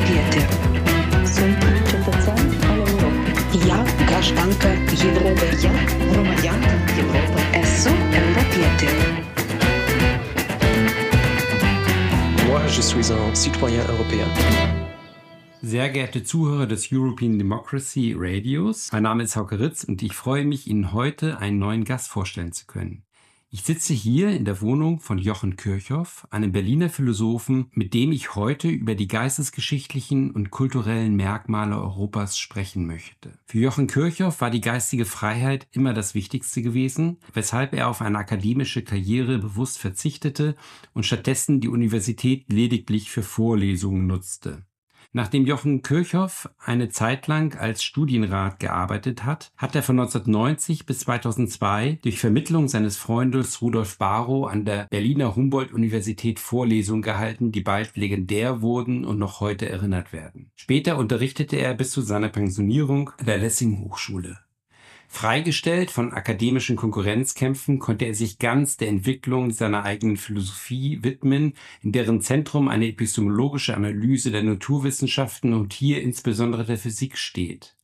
europietė. Sunt cetățean al Europei. Ja grażanka Europy. Ja громадянка Європи. Esu europietė. Moi, je suis un citoyen européen. Sehr geehrte Zuhörer des European Democracy Radios, mein Name ist Hauke Ritz und ich freue mich, Ihnen heute einen neuen Gast vorstellen zu können. Ich sitze hier in der Wohnung von Jochen Kirchhoff, einem Berliner Philosophen, mit dem ich heute über die geistesgeschichtlichen und kulturellen Merkmale Europas sprechen möchte. Für Jochen Kirchhoff war die geistige Freiheit immer das Wichtigste gewesen, weshalb er auf eine akademische Karriere bewusst verzichtete und stattdessen die Universität lediglich für Vorlesungen nutzte. Nachdem Jochen Kirchhoff eine Zeit lang als Studienrat gearbeitet hat, hat er von 1990 bis 2002 durch Vermittlung seines Freundes Rudolf Barrow an der Berliner Humboldt-Universität Vorlesungen gehalten, die bald legendär wurden und noch heute erinnert werden. Später unterrichtete er bis zu seiner Pensionierung an der Lessing Hochschule. Freigestellt von akademischen Konkurrenzkämpfen konnte er sich ganz der Entwicklung seiner eigenen Philosophie widmen, in deren Zentrum eine epistemologische Analyse der Naturwissenschaften und hier insbesondere der Physik steht.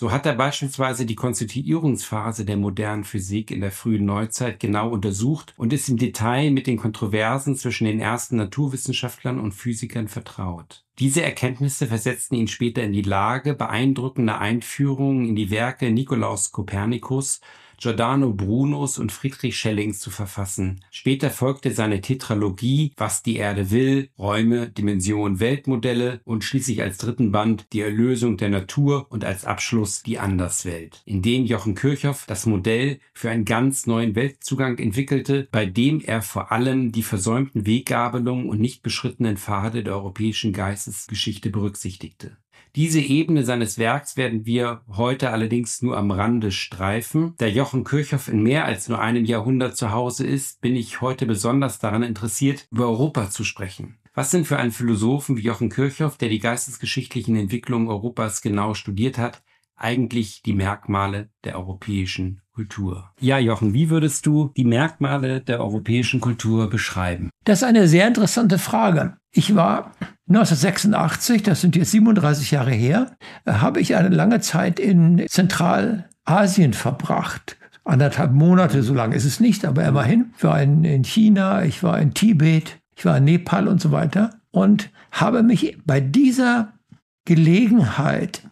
So hat er beispielsweise die Konstituierungsphase der modernen Physik in der frühen Neuzeit genau untersucht und ist im Detail mit den Kontroversen zwischen den ersten Naturwissenschaftlern und Physikern vertraut. Diese Erkenntnisse versetzten ihn später in die Lage, beeindruckende Einführungen in die Werke Nikolaus Kopernikus, Giordano Brunos und Friedrich Schellings zu verfassen. Später folgte seine Tetralogie Was die Erde will, Räume, Dimensionen, Weltmodelle und schließlich als dritten Band Die Erlösung der Natur und als Abschluss Die Anderswelt, in dem Jochen Kirchhoff das Modell für einen ganz neuen Weltzugang entwickelte, bei dem er vor allem die versäumten Weggabelungen und nicht beschrittenen Pfade der europäischen Geistesgeschichte berücksichtigte. Diese Ebene seines Werks werden wir heute allerdings nur am Rande streifen. Da Jochen Kirchhoff in mehr als nur einem Jahrhundert zu Hause ist, bin ich heute besonders daran interessiert, über Europa zu sprechen. Was sind für einen Philosophen wie Jochen Kirchhoff, der die geistesgeschichtlichen Entwicklungen Europas genau studiert hat, eigentlich die Merkmale der europäischen Kultur? Ja, Jochen, wie würdest du die Merkmale der europäischen Kultur beschreiben? Das ist eine sehr interessante Frage. Ich war 1986, das sind jetzt 37 Jahre her, habe ich eine lange Zeit in Zentralasien verbracht. Anderthalb Monate, so lange ist es nicht, aber immerhin. Ich war in, in China, ich war in Tibet, ich war in Nepal und so weiter und habe mich bei dieser Gelegenheit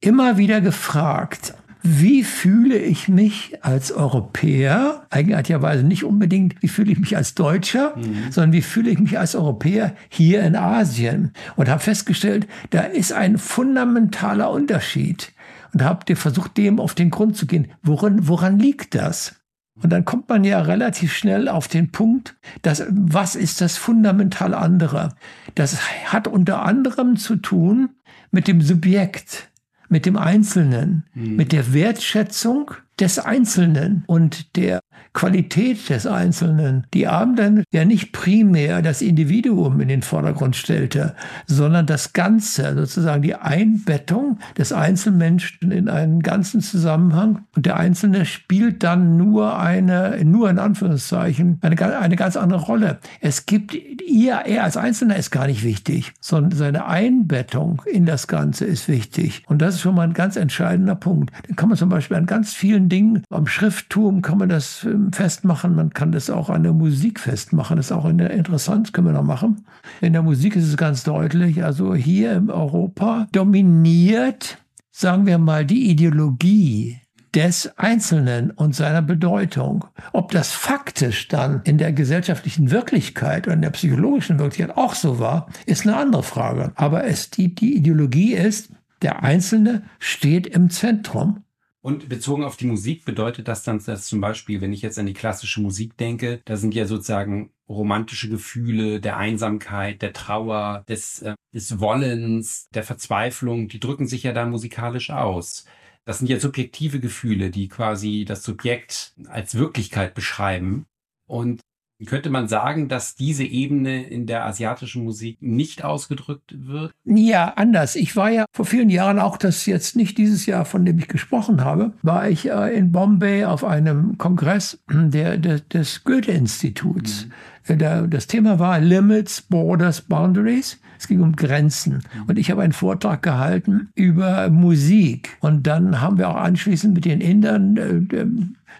immer wieder gefragt, wie fühle ich mich als Europäer, eigenartigerweise nicht unbedingt, wie fühle ich mich als Deutscher, mhm. sondern wie fühle ich mich als Europäer hier in Asien und habe festgestellt, da ist ein fundamentaler Unterschied und habe versucht, dem auf den Grund zu gehen. Woran, woran liegt das? Und dann kommt man ja relativ schnell auf den Punkt, dass was ist das fundamental andere? Das hat unter anderem zu tun mit dem Subjekt mit dem Einzelnen, mhm. mit der Wertschätzung des Einzelnen und der Qualität des Einzelnen. Die Abend dann ja nicht primär das Individuum in den Vordergrund stellte, sondern das Ganze, sozusagen die Einbettung des Einzelmenschen in einen ganzen Zusammenhang. Und der Einzelne spielt dann nur eine, nur in Anführungszeichen, eine, eine ganz andere Rolle. Es gibt ihr, er als Einzelner ist gar nicht wichtig, sondern seine Einbettung in das Ganze ist wichtig. Und das ist schon mal ein ganz entscheidender Punkt. Den kann man zum Beispiel an ganz vielen Dingen. Am Schrifttum kann man das ähm, festmachen, man kann das auch an der Musik festmachen. Das ist auch interessant, können wir noch machen. In der Musik ist es ganz deutlich, also hier in Europa dominiert, sagen wir mal, die Ideologie des Einzelnen und seiner Bedeutung. Ob das faktisch dann in der gesellschaftlichen Wirklichkeit oder in der psychologischen Wirklichkeit auch so war, ist eine andere Frage. Aber es, die, die Ideologie ist, der Einzelne steht im Zentrum Und bezogen auf die Musik bedeutet das dann, dass zum Beispiel, wenn ich jetzt an die klassische Musik denke, da sind ja sozusagen romantische Gefühle der Einsamkeit, der Trauer, des, äh, des Wollens, der Verzweiflung, die drücken sich ja da musikalisch aus. Das sind ja subjektive Gefühle, die quasi das Subjekt als Wirklichkeit beschreiben. Und könnte man sagen, dass diese Ebene in der asiatischen Musik nicht ausgedrückt wird? Ja, anders. Ich war ja vor vielen Jahren, auch das jetzt nicht dieses Jahr, von dem ich gesprochen habe, war ich äh, in Bombay auf einem Kongress der, der des Goethe-Instituts. Mhm. Äh, das Thema war Limits, Borders, Boundaries. Es ging um Grenzen. Und ich habe einen Vortrag gehalten über Musik. Und dann haben wir auch anschließend mit den Indern äh,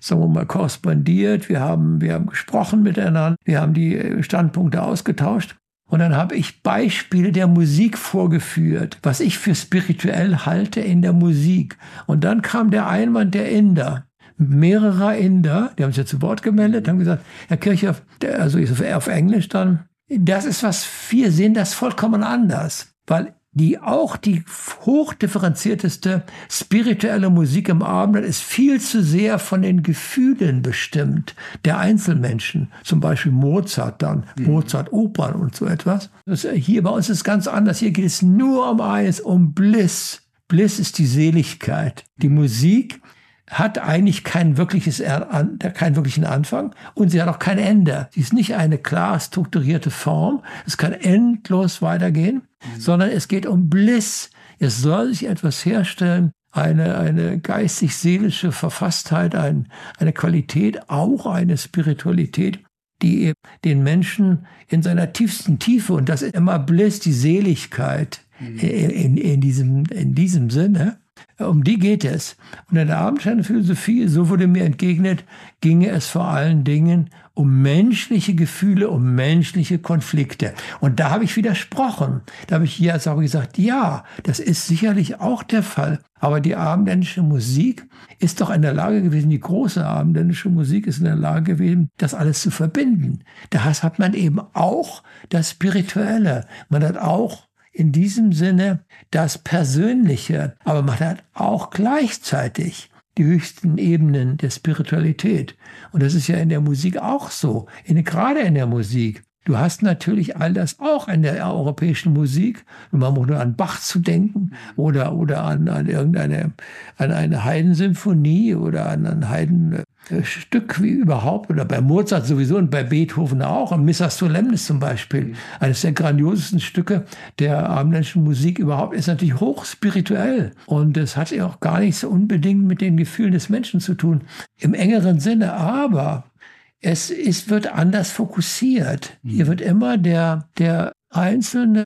sagen wir mal, korrespondiert, wir haben, wir haben gesprochen miteinander, wir haben die äh, Standpunkte ausgetauscht. Und dann habe ich Beispiele der Musik vorgeführt, was ich für spirituell halte in der Musik. Und dann kam der Einwand der Inder. Mehrerer Inder, die haben sich ja zu Wort gemeldet, haben gesagt, Herr Kirchhoff, also auf Englisch dann, das ist was, wir sehen das vollkommen anders. Weil die auch die hochdifferenzierteste spirituelle Musik im Abend ist viel zu sehr von den Gefühlen bestimmt der Einzelmenschen. Zum Beispiel Mozart dann, mhm. Mozart Opern und so etwas. Das, hier bei uns ist es ganz anders. Hier geht es nur um eines, um Bliss. Bliss ist die Seligkeit. Die Musik hat eigentlich kein wirkliches, keinen wirklichen Anfang und sie hat auch kein Ende. Sie ist nicht eine klar strukturierte Form. Es kann endlos weitergehen, mhm. sondern es geht um Bliss. Es soll sich etwas herstellen, eine, eine geistig-seelische Verfasstheit, ein, eine Qualität, auch eine Spiritualität, die den Menschen in seiner tiefsten Tiefe, und das ist immer Bliss, die Seligkeit mhm. in, in, in, diesem, in diesem Sinne, um die geht es. Und in der Abendsternenphilosophie, so wurde mir entgegnet, ginge es vor allen Dingen um menschliche Gefühle, um menschliche Konflikte. Und da habe ich widersprochen. Da habe ich jetzt auch gesagt, ja, das ist sicherlich auch der Fall. Aber die abendländische Musik ist doch in der Lage gewesen, die große abendländische Musik ist in der Lage gewesen, das alles zu verbinden. Da hat man eben auch das Spirituelle. Man hat auch in diesem Sinne das Persönliche, aber man hat auch gleichzeitig die höchsten Ebenen der Spiritualität. Und das ist ja in der Musik auch so, in, gerade in der Musik. Du hast natürlich all das auch in der europäischen Musik. Man muss nur an Bach zu denken oder, oder an, an irgendeine an eine Heidensymphonie oder an ein Heidenstück wie überhaupt oder bei Mozart sowieso und bei Beethoven auch. Und Missa Solemnis zum Beispiel, eines der grandiosesten Stücke der abendländischen Musik überhaupt, ist natürlich hochspirituell. Und es hat ja auch gar nichts unbedingt mit den Gefühlen des Menschen zu tun, im engeren Sinne. Aber es ist, wird anders fokussiert. Hier mhm. wird immer der, der einzelne,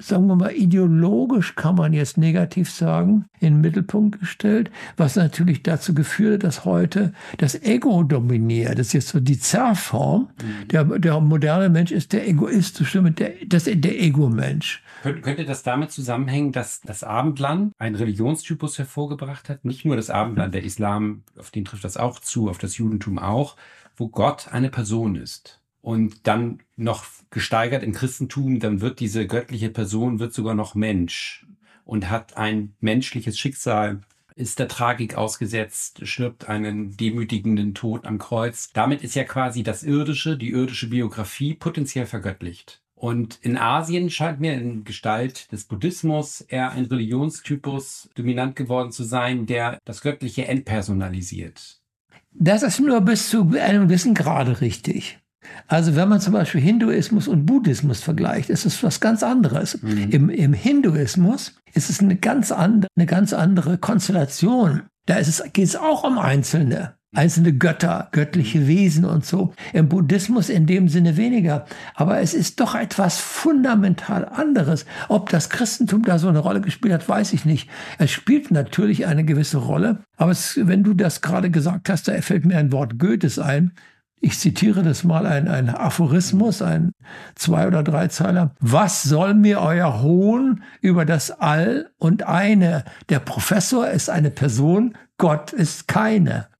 sagen wir mal, ideologisch kann man jetzt negativ sagen, in den Mittelpunkt gestellt, was natürlich dazu geführt hat, dass heute das Ego dominiert. Das ist jetzt so die Zerrform. Mhm. Der, der moderne Mensch ist der egoistische, der, das, der Ego-Mensch. Könnte das damit zusammenhängen, dass das Abendland einen Religionstypus hervorgebracht hat? Nicht nur das Abendland, der Islam, auf den trifft das auch zu, auf das Judentum auch, wo Gott eine Person ist. Und dann noch gesteigert im Christentum, dann wird diese göttliche Person, wird sogar noch Mensch und hat ein menschliches Schicksal, ist der Tragik ausgesetzt, stirbt einen demütigenden Tod am Kreuz. Damit ist ja quasi das Irdische, die irdische Biografie potenziell vergöttlicht. Und in Asien scheint mir in Gestalt des Buddhismus eher ein Religionstypus dominant geworden zu sein, der das Göttliche entpersonalisiert. Das ist nur bis zu einem gewissen Grade richtig. Also wenn man zum Beispiel Hinduismus und Buddhismus vergleicht, ist es was ganz anderes. Mhm. Im, Im Hinduismus ist es eine ganz andere, eine ganz andere Konstellation. Da geht es auch um Einzelne einzelne Götter, göttliche Wesen und so. Im Buddhismus in dem Sinne weniger. Aber es ist doch etwas fundamental anderes. Ob das Christentum da so eine Rolle gespielt hat, weiß ich nicht. Es spielt natürlich eine gewisse Rolle. Aber es, wenn du das gerade gesagt hast, da fällt mir ein Wort Goethes ein. Ich zitiere das mal, ein, ein Aphorismus, ein Zwei- oder Dreizeiler. Was soll mir euer Hohn über das All und eine? Der Professor ist eine Person, Gott ist keine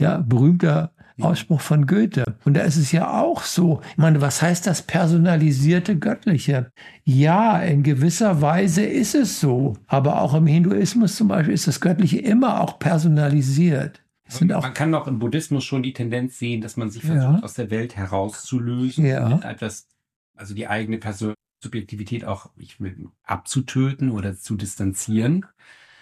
ja, berühmter Ausspruch von Goethe. Und da ist es ja auch so. Ich meine, was heißt das personalisierte Göttliche? Ja, in gewisser Weise ist es so. Aber auch im Hinduismus zum Beispiel ist das Göttliche immer auch personalisiert. man kann doch im Buddhismus schon die Tendenz sehen, dass man sich versucht, ja. aus der Welt herauszulösen, ja. etwas, also die eigene Person Subjektivität auch abzutöten oder zu distanzieren.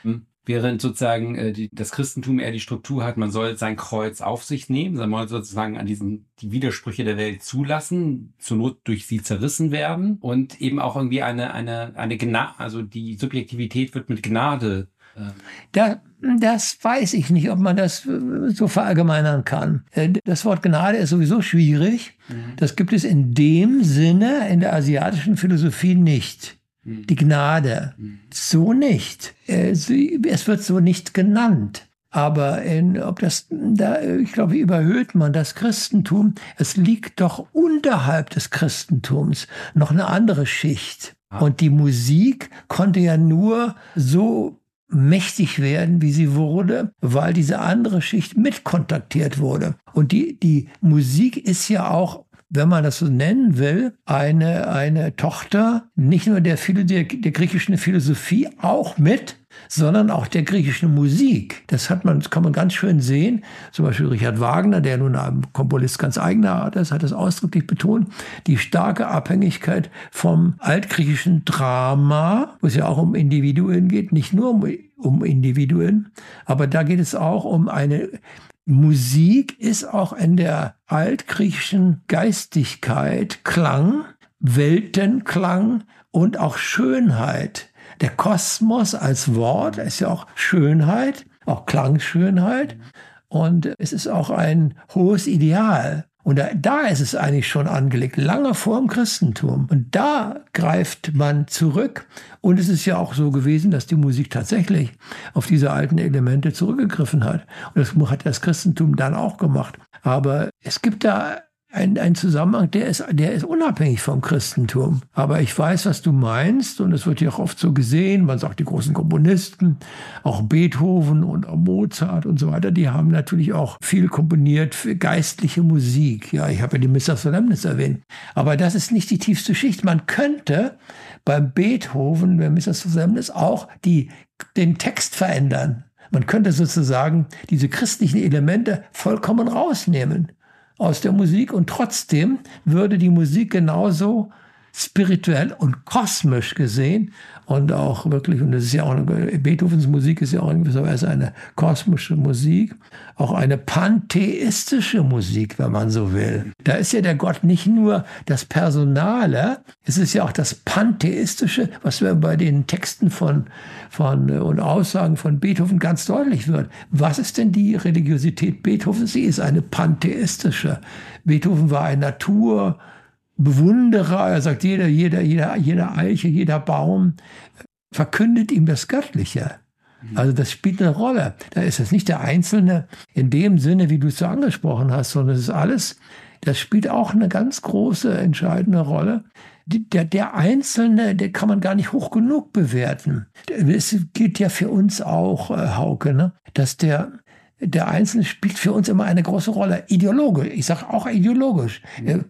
Hm. Während sozusagen äh, die, das Christentum eher die Struktur hat, man soll sein Kreuz auf sich nehmen, man soll sozusagen an diesen die Widersprüche der Welt zulassen, zur Not durch sie zerrissen werden und eben auch irgendwie eine eine eine Gnade, also die Subjektivität wird mit Gnade äh, da, das weiß ich nicht, ob man das äh, so verallgemeinern kann. Äh, das Wort Gnade ist sowieso schwierig. Mhm. Das gibt es in dem Sinne in der asiatischen Philosophie nicht. Mhm. Die Gnade. Mhm. So nicht. Es wird so nicht genannt. Aber in, ob das, da, ich glaube, überhöht man das Christentum. Es liegt doch unterhalb des Christentums noch eine andere Schicht. Ah. Und die Musik konnte ja nur so mächtig werden, wie sie wurde, weil diese andere Schicht mitkontaktiert wurde. Und die, die Musik ist ja auch wenn man das so nennen will, eine, eine Tochter nicht nur der, der, der griechischen Philosophie auch mit, sondern auch der griechischen Musik. Das hat man, das kann man ganz schön sehen. Zum Beispiel Richard Wagner, der nun ein Komponist ganz eigener Art ist, hat das ausdrücklich betont. Die starke Abhängigkeit vom altgriechischen Drama, wo es ja auch um Individuen geht, nicht nur um, um Individuen, aber da geht es auch um eine Musik ist auch in der altgriechischen Geistigkeit Klang, Weltenklang und auch Schönheit. Der Kosmos als Wort ist ja auch Schönheit, auch Klangschönheit. Und es ist auch ein hohes Ideal. Und da, da, ist es eigentlich schon angelegt, lange vor dem Christentum. Und da greift man zurück. Und es ist ja auch so gewesen, dass die Musik tatsächlich auf diese alten Elemente zurückgegriffen hat. Und das hat das Christentum dann auch gemacht. Aber es gibt da ein, ein Zusammenhang, der ist, der ist unabhängig vom Christentum. Aber ich weiß, was du meinst, und es wird ja auch oft so gesehen. Man sagt, die großen Komponisten, auch Beethoven und auch Mozart und so weiter, die haben natürlich auch viel komponiert für geistliche Musik. Ja, ich habe ja die Missa Solemnis erwähnt. Aber das ist nicht die tiefste Schicht. Man könnte beim Beethoven, beim Missa Solemnis auch die, den Text verändern. Man könnte sozusagen diese christlichen Elemente vollkommen rausnehmen aus der Musik. Und trotzdem würde die Musik genauso spirituell und kosmisch gesehen und auch wirklich, und das ist ja auch, eine, Beethovens Musik ist ja auch in gewisser Weise eine kosmische Musik, auch eine pantheistische Musik, wenn man so will. Da ist ja der Gott nicht nur das Personale, es ist ja auch das pantheistische, was wir bei den Texten von, von und Aussagen von Beethoven ganz deutlich wird. Was ist denn die Religiosität Beethovens? Sie ist eine pantheistische. Beethoven war ein Natur, Bewunderer, er sagt, jeder, jeder, jeder, jeder Eiche, jeder Baum verkündet ihm das Göttliche. Also das spielt eine Rolle. Da ist es nicht der Einzelne in dem Sinne, wie du es so angesprochen hast, sondern es ist alles, das spielt auch eine ganz große, entscheidende Rolle. Der, der Einzelne, der kann man gar nicht hoch genug bewerten. Es gilt ja für uns auch, äh, Hauke, ne? dass der, der Einzelne spielt für uns immer eine große Rolle. Ideologisch, ich sage auch ideologisch.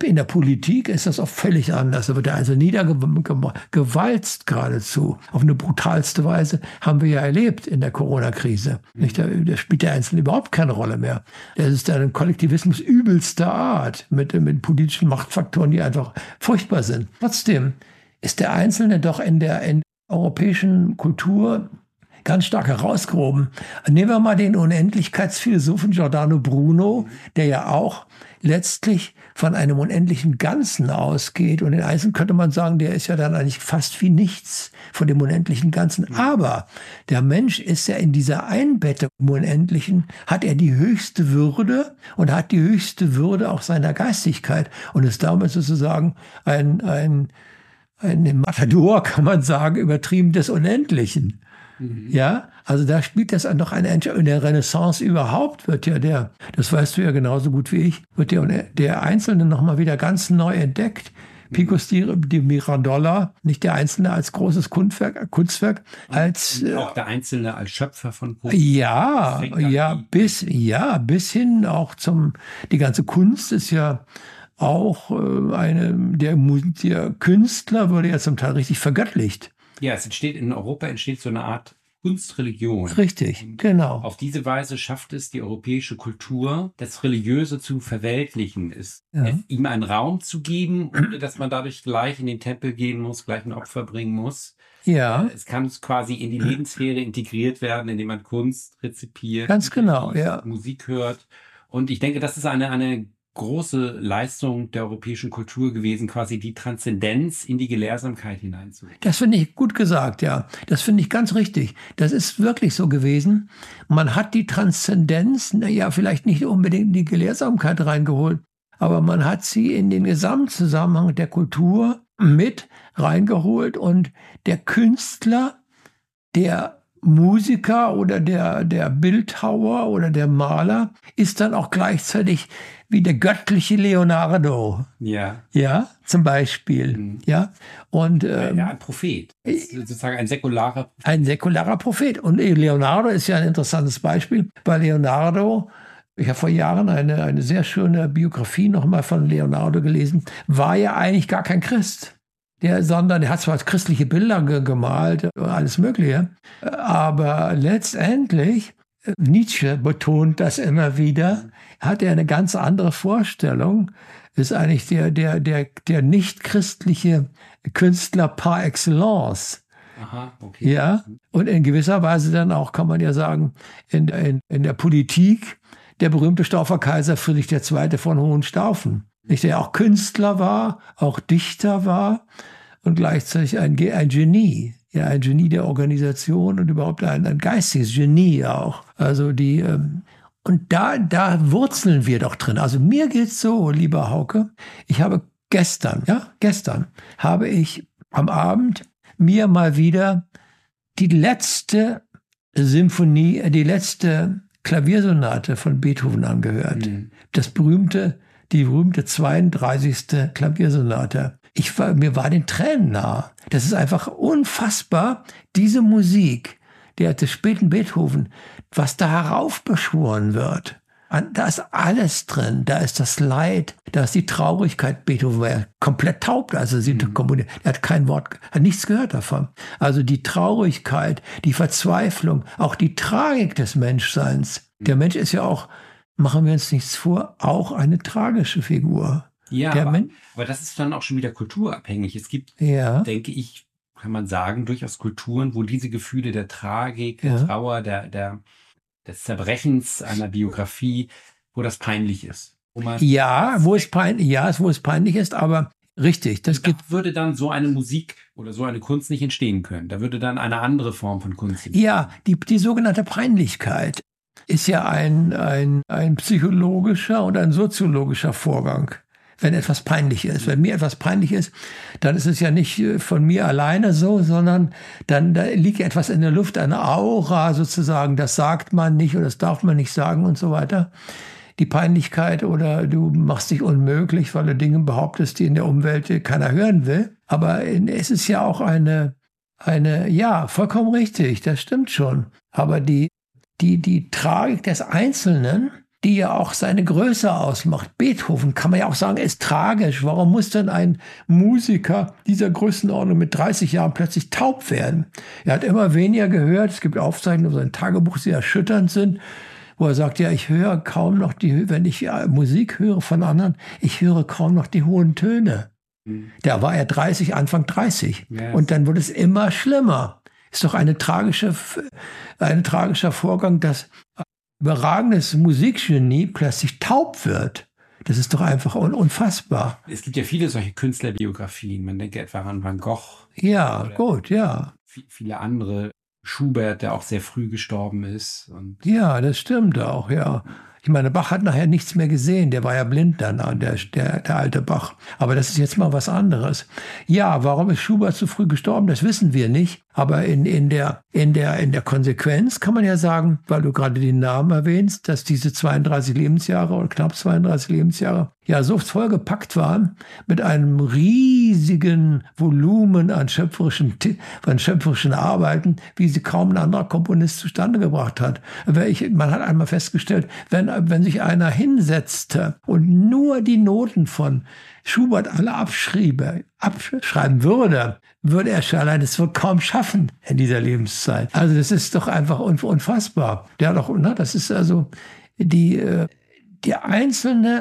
In der Politik ist das auch völlig anders. Da wird der Einzelne niedergewalzt geradezu. Auf eine brutalste Weise haben wir ja erlebt in der Corona-Krise. Da, da spielt der Einzelne überhaupt keine Rolle mehr. Das ist ein Kollektivismus übelster Art mit, mit politischen Machtfaktoren, die einfach furchtbar sind. Trotzdem ist der Einzelne doch in der in europäischen Kultur ganz stark herausgehoben. Nehmen wir mal den Unendlichkeitsphilosophen Giordano Bruno, der ja auch letztlich von einem unendlichen Ganzen ausgeht. Und in Einzelnen könnte man sagen, der ist ja dann eigentlich fast wie nichts von dem unendlichen Ganzen. Aber der Mensch ist ja in dieser Einbettung im Unendlichen, hat er die höchste Würde und hat die höchste Würde auch seiner Geistigkeit und ist damit sozusagen ein, ein, ein Matador, kann man sagen, übertrieben des Unendlichen. Mhm. Ja, also da spielt das noch eine Entscheidung. In der Renaissance überhaupt wird ja der, das weißt du ja genauso gut wie ich, wird der, der Einzelne nochmal wieder ganz neu entdeckt. Picos di, di Mirandola, nicht der Einzelne als großes Kunstwerk, Kunstwerk als Und auch der Einzelne als Schöpfer von Kunst. ja, ja, bis ja, bis hin auch zum die ganze Kunst ist ja auch äh, eine der, der Künstler wurde ja zum Teil richtig vergöttlicht. Ja, es entsteht in Europa entsteht so eine Art Kunstreligion. Richtig, Und genau. Auf diese Weise schafft es die europäische Kultur, das Religiöse zu verweltlichen, ist Ja. es, ihm einen Raum zu geben, ohne dass man dadurch gleich in den Tempel gehen muss, gleich ein Opfer bringen muss. Ja, Es kann quasi in die Lebenssphäre integriert werden, indem man Kunst rezipiert, Ganz genau, ja. Musik hört. Und ich denke, das ist eine, eine große Leistung der europäischen Kultur gewesen, quasi die Transzendenz in die Gelehrsamkeit hineinzubringen. das finde ich gut gesagt, ja. Das finde ich ganz richtig. Das ist wirklich so gewesen. Man hat die Transzendenz, na ja, vielleicht nicht unbedingt in die Gelehrsamkeit reingeholt, aber man hat sie in den Gesamtzusammenhang der Kultur mit reingeholt und der Künstler, der Musiker oder der, der Bildhauer oder der Maler ist dann auch gleichzeitig wie der göttliche Leonardo. Ja, Ja, zum Beispiel. Mhm. Ja, und ähm, ja, ein Prophet. Sozusagen ein säkularer ein säkularer Prophet. Und Leonardo ist ja ein interessantes Beispiel, weil Leonardo, ich habe vor Jahren eine, eine sehr schöne Biografie nochmal von Leonardo gelesen, war ja eigentlich gar kein Christ. Der, sondern er hat zwar christliche Bilder ge gemalt, alles Mögliche, aber letztendlich, äh, Nietzsche betont das immer wieder, hat er eine ganz andere Vorstellung, ist eigentlich der, der, der, der nicht-christliche Künstler par excellence. Aha, okay. Ja, und in gewisser Weise dann auch, kann man ja sagen, in, in, in der Politik der berühmte Staufer Kaiser Friedrich II. von Hohenstaufen, nicht, der auch Künstler war, auch Dichter war und gleichzeitig ein, ein Genie, ja, ein Genie der Organisation und überhaupt ein, ein geistiges Genie auch. Also die, ähm, und da, da wurzeln wir doch drin. Also mir geht's so, lieber Hauke, ich habe gestern, ja, gestern habe ich am Abend mir mal wieder die letzte Symphonie, die letzte Klaviersonate von Beethoven angehört. Mhm. Das berühmte, die berühmte 32. Klaviersonate. Ich war, mir war den Tränen nah. Das ist einfach unfassbar, diese Musik der, des späten Beethoven, was da heraufbeschworen wird. Da ist alles drin. Da ist das Leid, da ist die Traurigkeit. Beethoven war ja komplett taub, also sie komponiert. Er hat kein Wort, hat nichts gehört davon. Also die Traurigkeit, die Verzweiflung, auch die Tragik des Menschseins. Der Mensch ist ja auch, machen wir uns nichts vor, auch eine tragische Figur. Ja, Der aber, aber das ist dann auch schon wieder kulturabhängig. Es gibt, Ja, denke ich, kann man sagen, durchaus Kulturen, wo diese Gefühle der Tragik, Ja. der Trauer, der, der, des Zerbrechens einer Biografie, wo das peinlich ist. Wo man, ja, wo es peinlich, ja, wo es peinlich ist, aber richtig, das da gibt würde dann so eine Musik oder so eine Kunst nicht entstehen können. Da würde dann eine andere Form von Kunst entstehen. Ja, die, die sogenannte Peinlichkeit ist ja ein, ein, ein psychologischer und ein soziologischer Vorgang. Wenn etwas peinlich ist, wenn mir etwas peinlich ist, dann ist es ja nicht äh, von mir alleine so, sondern dann da liegt etwas in der Luft, eine Aura sozusagen, das sagt man nicht oder das darf man nicht sagen und so weiter. Die Peinlichkeit oder du machst dich unmöglich, weil du Dinge behauptest, die in der Umwelt keiner hören will. Aber es ist ja auch eine, eine, ja, vollkommen richtig, das stimmt schon. Aber die, die, die Tragik des Einzelnen, die ja auch seine Größe ausmacht. Beethoven kann man ja auch sagen, ist tragisch. Warum muss denn ein Musiker dieser Größenordnung mit 30 Jahren plötzlich taub werden? Er hat immer weniger gehört. Es gibt Aufzeichnungen aus seinem Tagebuch, die erschütternd sind, wo er sagt, ja, ich höre kaum noch die, wenn ich äh, Musik höre von anderen, ich höre kaum noch die hohen Töne. Da war er 30, Anfang 30. Ja. Und dann wurde es immer schlimmer. Ist doch eine tragische, ein tragischer Vorgang, dass überragendes Musikgenie plötzlich taub wird. Das ist doch einfach un unfassbar. Es gibt ja viele solche Künstlerbiografien. Man denke etwa an Van Gogh, Ja, gut, ja. vi- viele andere. Schubert, der auch sehr früh gestorben ist. Ja, das stimmt auch, ja. Ich meine, Bach hat nachher nichts mehr gesehen. Der war ja blind dann, der, der, der alte Bach. Aber das ist jetzt mal was anderes. Ja, warum ist Schubert so früh gestorben? Das wissen wir nicht. Aber in, in, der, in, der, in der Konsequenz kann man ja sagen, weil du gerade den Namen erwähnst, dass diese 32 Lebensjahre oder knapp 32 Lebensjahre ja so vollgepackt waren mit einem riesigen Volumen an schöpferischen, an schöpferischen Arbeiten, wie sie kaum ein anderer Komponist zustande gebracht hat. Man hat einmal festgestellt, wenn, wenn sich einer hinsetzte und nur die Noten von Schubert alle abschriebe, abschreiben würde, würde er schon allein es wohl kaum schaffen in dieser Lebenszeit. Also das ist doch einfach unfassbar. Der doch, na, das ist also die, äh, die einzelne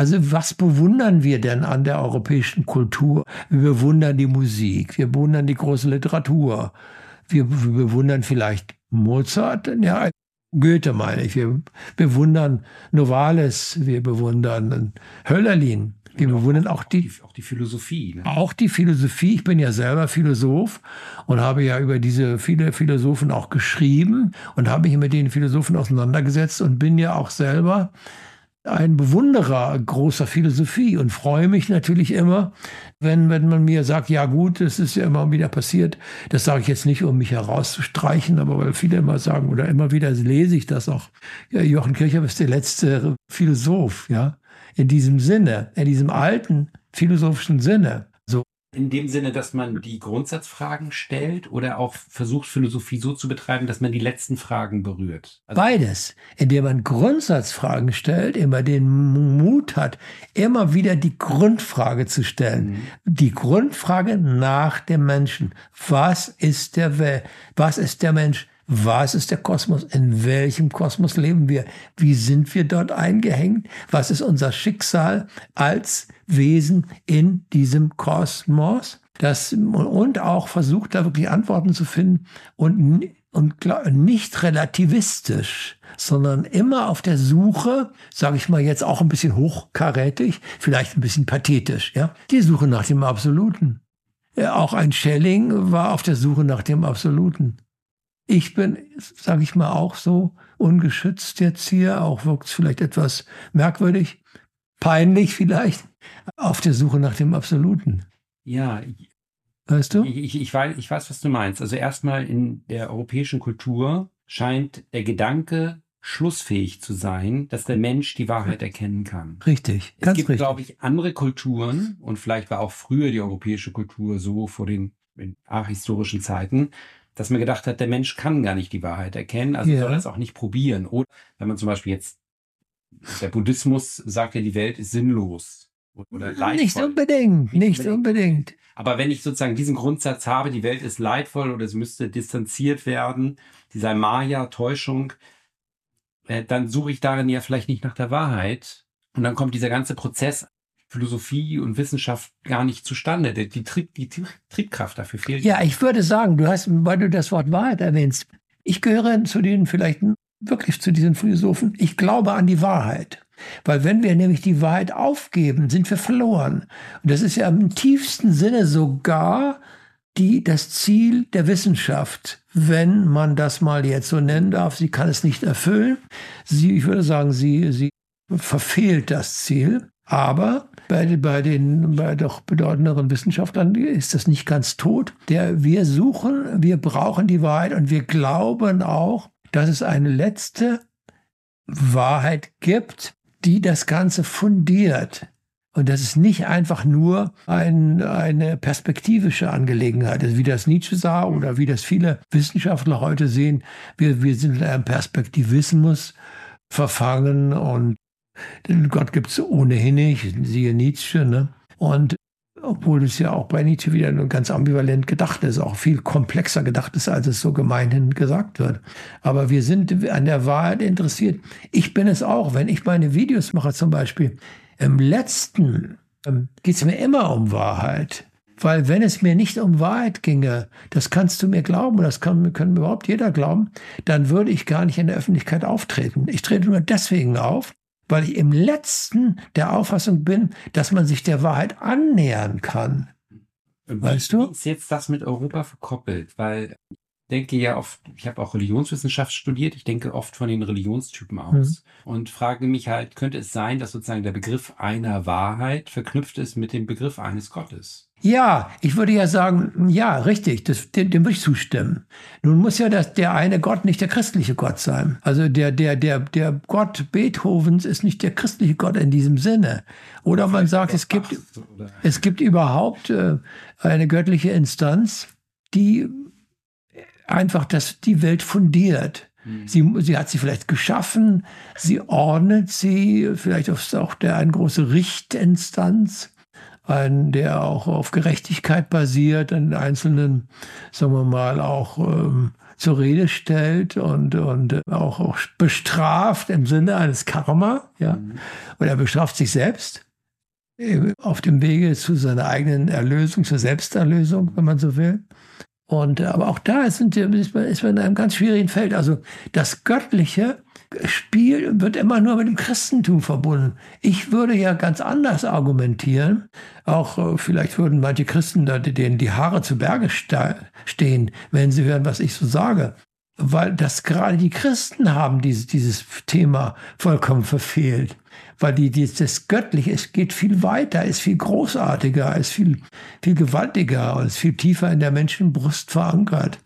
also was bewundern wir denn an der europäischen Kultur? Wir bewundern die Musik, wir bewundern die große Literatur, wir, bewundern vielleicht Mozart, ja, Goethe meine ich, wir bewundern Novalis, wir bewundern Höllerlin, wir und bewundern auch, auch, die, auch die Philosophie. Ne? Auch die Philosophie. Ich bin ja selber Philosoph und habe ja über diese viele Philosophen auch geschrieben und habe mich mit den Philosophen auseinandergesetzt und bin ja auch selber ein Bewunderer großer Philosophie und freue mich natürlich immer, wenn, wenn man mir sagt, ja gut, das ist ja immer wieder passiert. Das sage ich jetzt nicht, um mich herauszustreichen, aber weil viele immer sagen, oder immer wieder lese ich das auch. Ja, Jochen Kircher ist der letzte Philosoph, ja, in diesem Sinne, in diesem alten philosophischen Sinne. In dem Sinne, dass man die Grundsatzfragen stellt oder auch versucht, Philosophie so zu betreiben, dass man die letzten Fragen berührt? Also Beides. Indem man Grundsatzfragen stellt, immer den Mut hat, immer wieder die Grundfrage zu stellen. Mhm. Die Grundfrage nach dem Menschen. Was ist der Welt? Was ist der Mensch? Was ist der Kosmos? In welchem Kosmos leben wir? Wie sind wir dort eingehängt? Was ist unser Schicksal als Wesen in diesem Kosmos? Das, und auch versucht, da wirklich Antworten zu finden und, und nicht relativistisch, sondern immer auf der Suche, sage ich mal jetzt auch ein bisschen hochkarätig, vielleicht ein bisschen pathetisch, ja, die Suche nach dem Absoluten. Auch ein Schelling war auf der Suche nach dem Absoluten. Ich bin, sage ich mal, auch so ungeschützt jetzt hier, auch wirkt es vielleicht etwas merkwürdig, peinlich vielleicht, auf der Suche nach dem Absoluten. Ja, weißt du? Ich, ich, ich, weiß, ich weiß, was du meinst. Also erstmal in der europäischen Kultur scheint der Gedanke schlussfähig zu sein, dass der Mensch die Wahrheit erkennen kann. Richtig, ganz Es gibt, glaube ich, andere Kulturen und vielleicht war auch früher die europäische Kultur so vor den ahistorischen Zeiten, dass man gedacht hat, der Mensch kann gar nicht die Wahrheit erkennen, also yeah. soll er es auch nicht probieren. Oder wenn man zum Beispiel jetzt, der Buddhismus sagt ja, die Welt ist sinnlos. Oder leidvoll. Nicht unbedingt, nicht, nicht unbedingt. Aber wenn ich sozusagen diesen Grundsatz habe, die Welt ist leidvoll oder es müsste distanziert werden, dieser Maya-Täuschung, äh, dann suche ich darin ja vielleicht nicht nach der Wahrheit. Und dann kommt dieser ganze Prozess Philosophie und Wissenschaft gar nicht zustande. Die, die, Trieb, die Triebkraft dafür fehlt. Ja, ich würde sagen, du hast, weil du das Wort Wahrheit erwähnst, ich gehöre zu den vielleicht wirklich zu diesen Philosophen. Ich glaube an die Wahrheit. Weil wenn wir nämlich die Wahrheit aufgeben, sind wir verloren. Und das ist ja im tiefsten Sinne sogar die, das Ziel der Wissenschaft, wenn man das mal jetzt so nennen darf. Sie kann es nicht erfüllen. Sie, ich würde sagen, sie, sie verfehlt das Ziel. Aber bei, bei den bei doch bedeutenderen Wissenschaftlern ist das nicht ganz tot. Der, wir suchen, wir brauchen die Wahrheit und wir glauben auch, dass es eine letzte Wahrheit gibt, die das Ganze fundiert. Und das ist nicht einfach nur ein, eine perspektivische Angelegenheit, also wie das Nietzsche sah oder wie das viele Wissenschaftler heute sehen. Wir, wir sind in einem Perspektivismus verfangen und den Gott gibt es ohnehin nicht, siehe Nietzsche. Ne? Und obwohl es ja auch bei Nietzsche wieder nur ganz ambivalent gedacht ist, auch viel komplexer gedacht ist, als es so gemeinhin gesagt wird. Aber wir sind an der Wahrheit interessiert. Ich bin es auch, wenn ich meine Videos mache zum Beispiel. Im letzten ähm, geht es mir immer um Wahrheit. Weil wenn es mir nicht um Wahrheit ginge, das kannst du mir glauben, das kann, können überhaupt jeder glauben, dann würde ich gar nicht in der Öffentlichkeit auftreten. Ich trete nur deswegen auf, weil ich im letzten der Auffassung bin, dass man sich der Wahrheit annähern kann. Weißt du? Wie ist jetzt das mit Europa verkoppelt? Weil ich denke ja oft, ich habe auch Religionswissenschaft studiert, ich denke oft von den Religionstypen aus mhm. und frage mich halt, könnte es sein, dass sozusagen der Begriff einer Wahrheit verknüpft ist mit dem Begriff eines Gottes? Ja, ich würde ja sagen, ja, richtig, das, dem, dem würde ich zustimmen. Nun muss ja das, der eine Gott nicht der christliche Gott sein. Also der, der, der, der Gott Beethovens ist nicht der christliche Gott in diesem Sinne. Oder man sagt, es gibt, es gibt überhaupt äh, eine göttliche Instanz, die einfach das, die Welt fundiert. Mhm. Sie, sie hat sie vielleicht geschaffen, sie ordnet sie, vielleicht ist auch der eine große Richtinstanz ein, der auch auf Gerechtigkeit basiert, einen einzelnen, sagen wir mal, auch ähm, zur Rede stellt und, und auch, auch bestraft im Sinne eines Karma, ja. Mhm. Und er bestraft sich selbst auf dem Wege zu seiner eigenen Erlösung, zur Selbsterlösung, wenn man so will. Und, aber auch da sind, ist, man, ist man in einem ganz schwierigen Feld. Also das Göttliche Spiel wird immer nur mit dem Christentum verbunden. Ich würde ja ganz anders argumentieren. Auch äh, vielleicht würden manche Christen da denen die Haare zu Berge stehen, wenn sie hören, was ich so sage. Weil das gerade die Christen haben dieses, dieses Thema vollkommen verfehlt. Weil die, die, das Göttliche, es geht viel weiter, ist viel großartiger, ist viel, viel gewaltiger und ist viel tiefer in der Menschenbrust verankert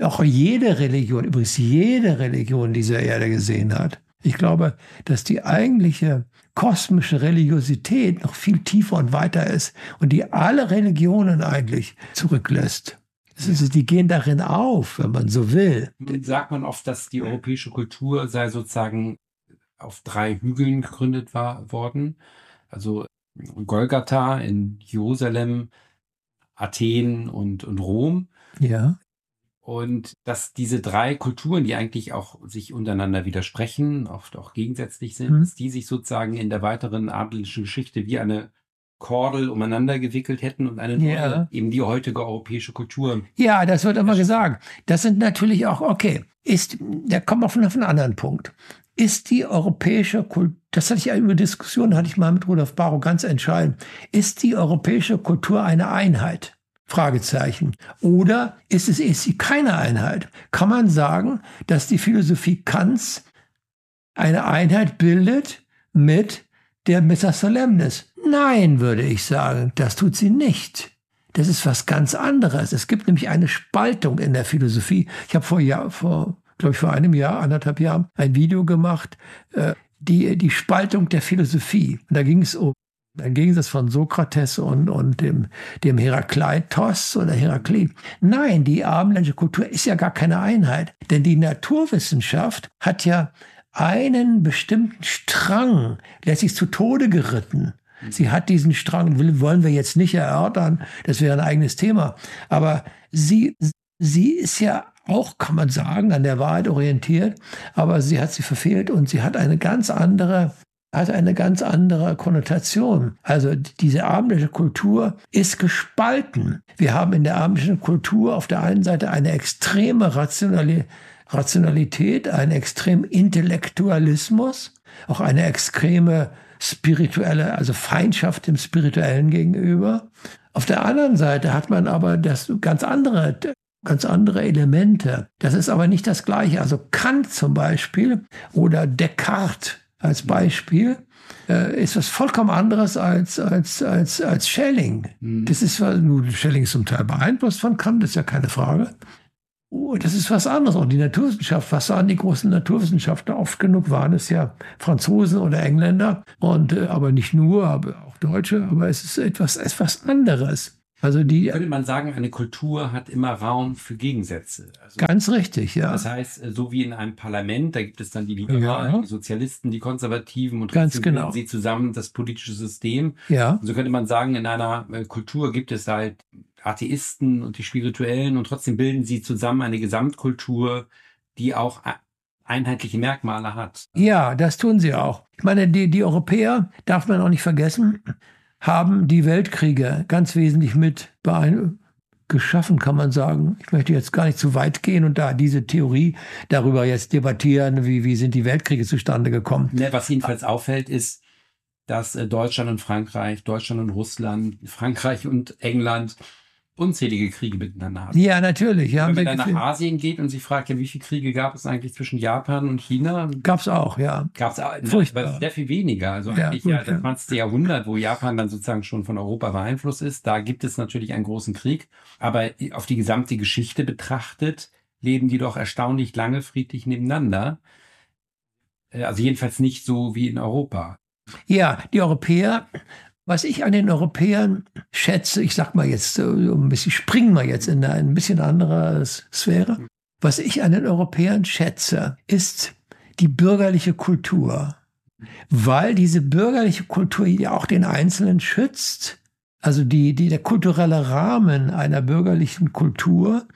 auch jede Religion, übrigens jede Religion dieser Erde gesehen hat. Ich glaube, dass die eigentliche kosmische Religiosität noch viel tiefer und weiter ist und die alle Religionen eigentlich zurücklässt. Ist, die gehen darin auf, wenn man so will. Sagt man oft, dass die europäische Kultur sei sozusagen auf drei Hügeln gegründet war, worden. Also Golgatha in Jerusalem, Athen und, und Rom. Ja. Und dass diese drei Kulturen, die eigentlich auch sich untereinander widersprechen, oft auch gegensätzlich sind, mhm. dass die sich sozusagen in der weiteren abendlichen Geschichte wie eine Kordel umeinander gewickelt hätten und eine neue, ja. eben die heutige europäische Kultur. Ja, das wird immer gesagt. Das sind natürlich auch, okay, ist, da kommen wir auf einen anderen Punkt. Ist die europäische Kultur, das hatte ich ja über Diskussionen, hatte ich mal mit Rudolf Barrow ganz entscheidend, ist die europäische Kultur eine Einheit? Fragezeichen. Oder ist es ist sie keine Einheit? Kann man sagen, dass die Philosophie Kants eine Einheit bildet mit der Missa Solemnis? Nein, würde ich sagen, das tut sie nicht. Das ist was ganz anderes. Es gibt nämlich eine Spaltung in der Philosophie. Ich habe vor, Jahr, vor glaube ich, vor einem Jahr, anderthalb Jahren ein Video gemacht, äh, die, die Spaltung der Philosophie. Und da ging es um im Gegensatz von Sokrates und, und dem, dem Herakleitos oder Heraklit. Nein, die abendländische Kultur ist ja gar keine Einheit. Denn die Naturwissenschaft hat ja einen bestimmten Strang letztlich zu Tode geritten. Sie hat diesen Strang, wollen wir jetzt nicht erörtern, das wäre ein eigenes Thema. Aber sie, sie ist ja auch, kann man sagen, an der Wahrheit orientiert, aber sie hat sie verfehlt und sie hat eine ganz andere hat eine ganz andere Konnotation. Also diese abendliche Kultur ist gespalten. Wir haben in der abendlichen Kultur auf der einen Seite eine extreme Rationalität, Rationalität, einen extremen Intellektualismus, auch eine extreme spirituelle, also Feindschaft dem Spirituellen gegenüber. Auf der anderen Seite hat man aber das ganz andere, ganz andere Elemente. Das ist aber nicht das Gleiche. Also Kant zum Beispiel oder Descartes als Beispiel, äh, ist was vollkommen anderes als, als, als, als Schelling. Mhm. Das ist, nun, Schelling ist zum Teil beeinflusst von Kant, das ist ja keine Frage. Oh, das ist was anderes. Und die Naturwissenschaft, was waren die großen Naturwissenschaftler? Oft genug waren es ja Franzosen oder Engländer. Und, äh, aber nicht nur, aber auch Deutsche. Aber es ist etwas, etwas anderes. Also die könnte man sagen, eine Kultur hat immer Raum für Gegensätze. Also ganz richtig, ja. Das heißt, äh, so wie in einem Parlament, da gibt es dann die Liberalen, ja. die Sozialisten, die Konservativen und ganz genau. sie zusammen das politische System. Ja. Und so könnte man sagen, in einer äh, Kultur gibt es halt Atheisten und die Spirituellen und trotzdem bilden sie zusammen eine Gesamtkultur, die auch einheitliche Merkmale hat. Ja, das tun sie auch. Ich meine, die, die Europäer darf man auch nicht vergessen haben die Weltkriege ganz wesentlich mit geschaffen, kann man sagen. Ich möchte jetzt gar nicht zu weit gehen und da diese Theorie darüber jetzt debattieren, wie, wie sind die Weltkriege zustande gekommen. Ne, was jedenfalls auffällt, ist, dass äh, Deutschland und Frankreich, Deutschland und Russland, Frankreich und England unzählige Kriege miteinander hatten. Ja, natürlich. Ja, Wenn man dann nach Asien geht und sich fragt, ja, wie viele Kriege gab es eigentlich zwischen Japan und China? Gab es auch, ja. Gab es auch, Furchtbar. aber sehr viel weniger. Also Ja, eigentlich ja, gut, das ja. 20. Jahrhundert, wo Japan dann sozusagen schon von Europa beeinflusst ist, da gibt es natürlich einen großen Krieg. Aber auf die gesamte Geschichte betrachtet, leben die doch erstaunlich lange friedlich nebeneinander. Äh, Also jedenfalls nicht so wie in Europa. Ja, die Europäer, was ich an den Europäern schätze, ich sag mal jetzt, so ein bisschen, springen wir jetzt in eine ein bisschen andere Sphäre. Was ich an den Europäern schätze, ist die bürgerliche Kultur. Weil diese bürgerliche Kultur ja auch den Einzelnen schützt. Also die, die, der kulturelle Rahmen einer bürgerlichen Kultur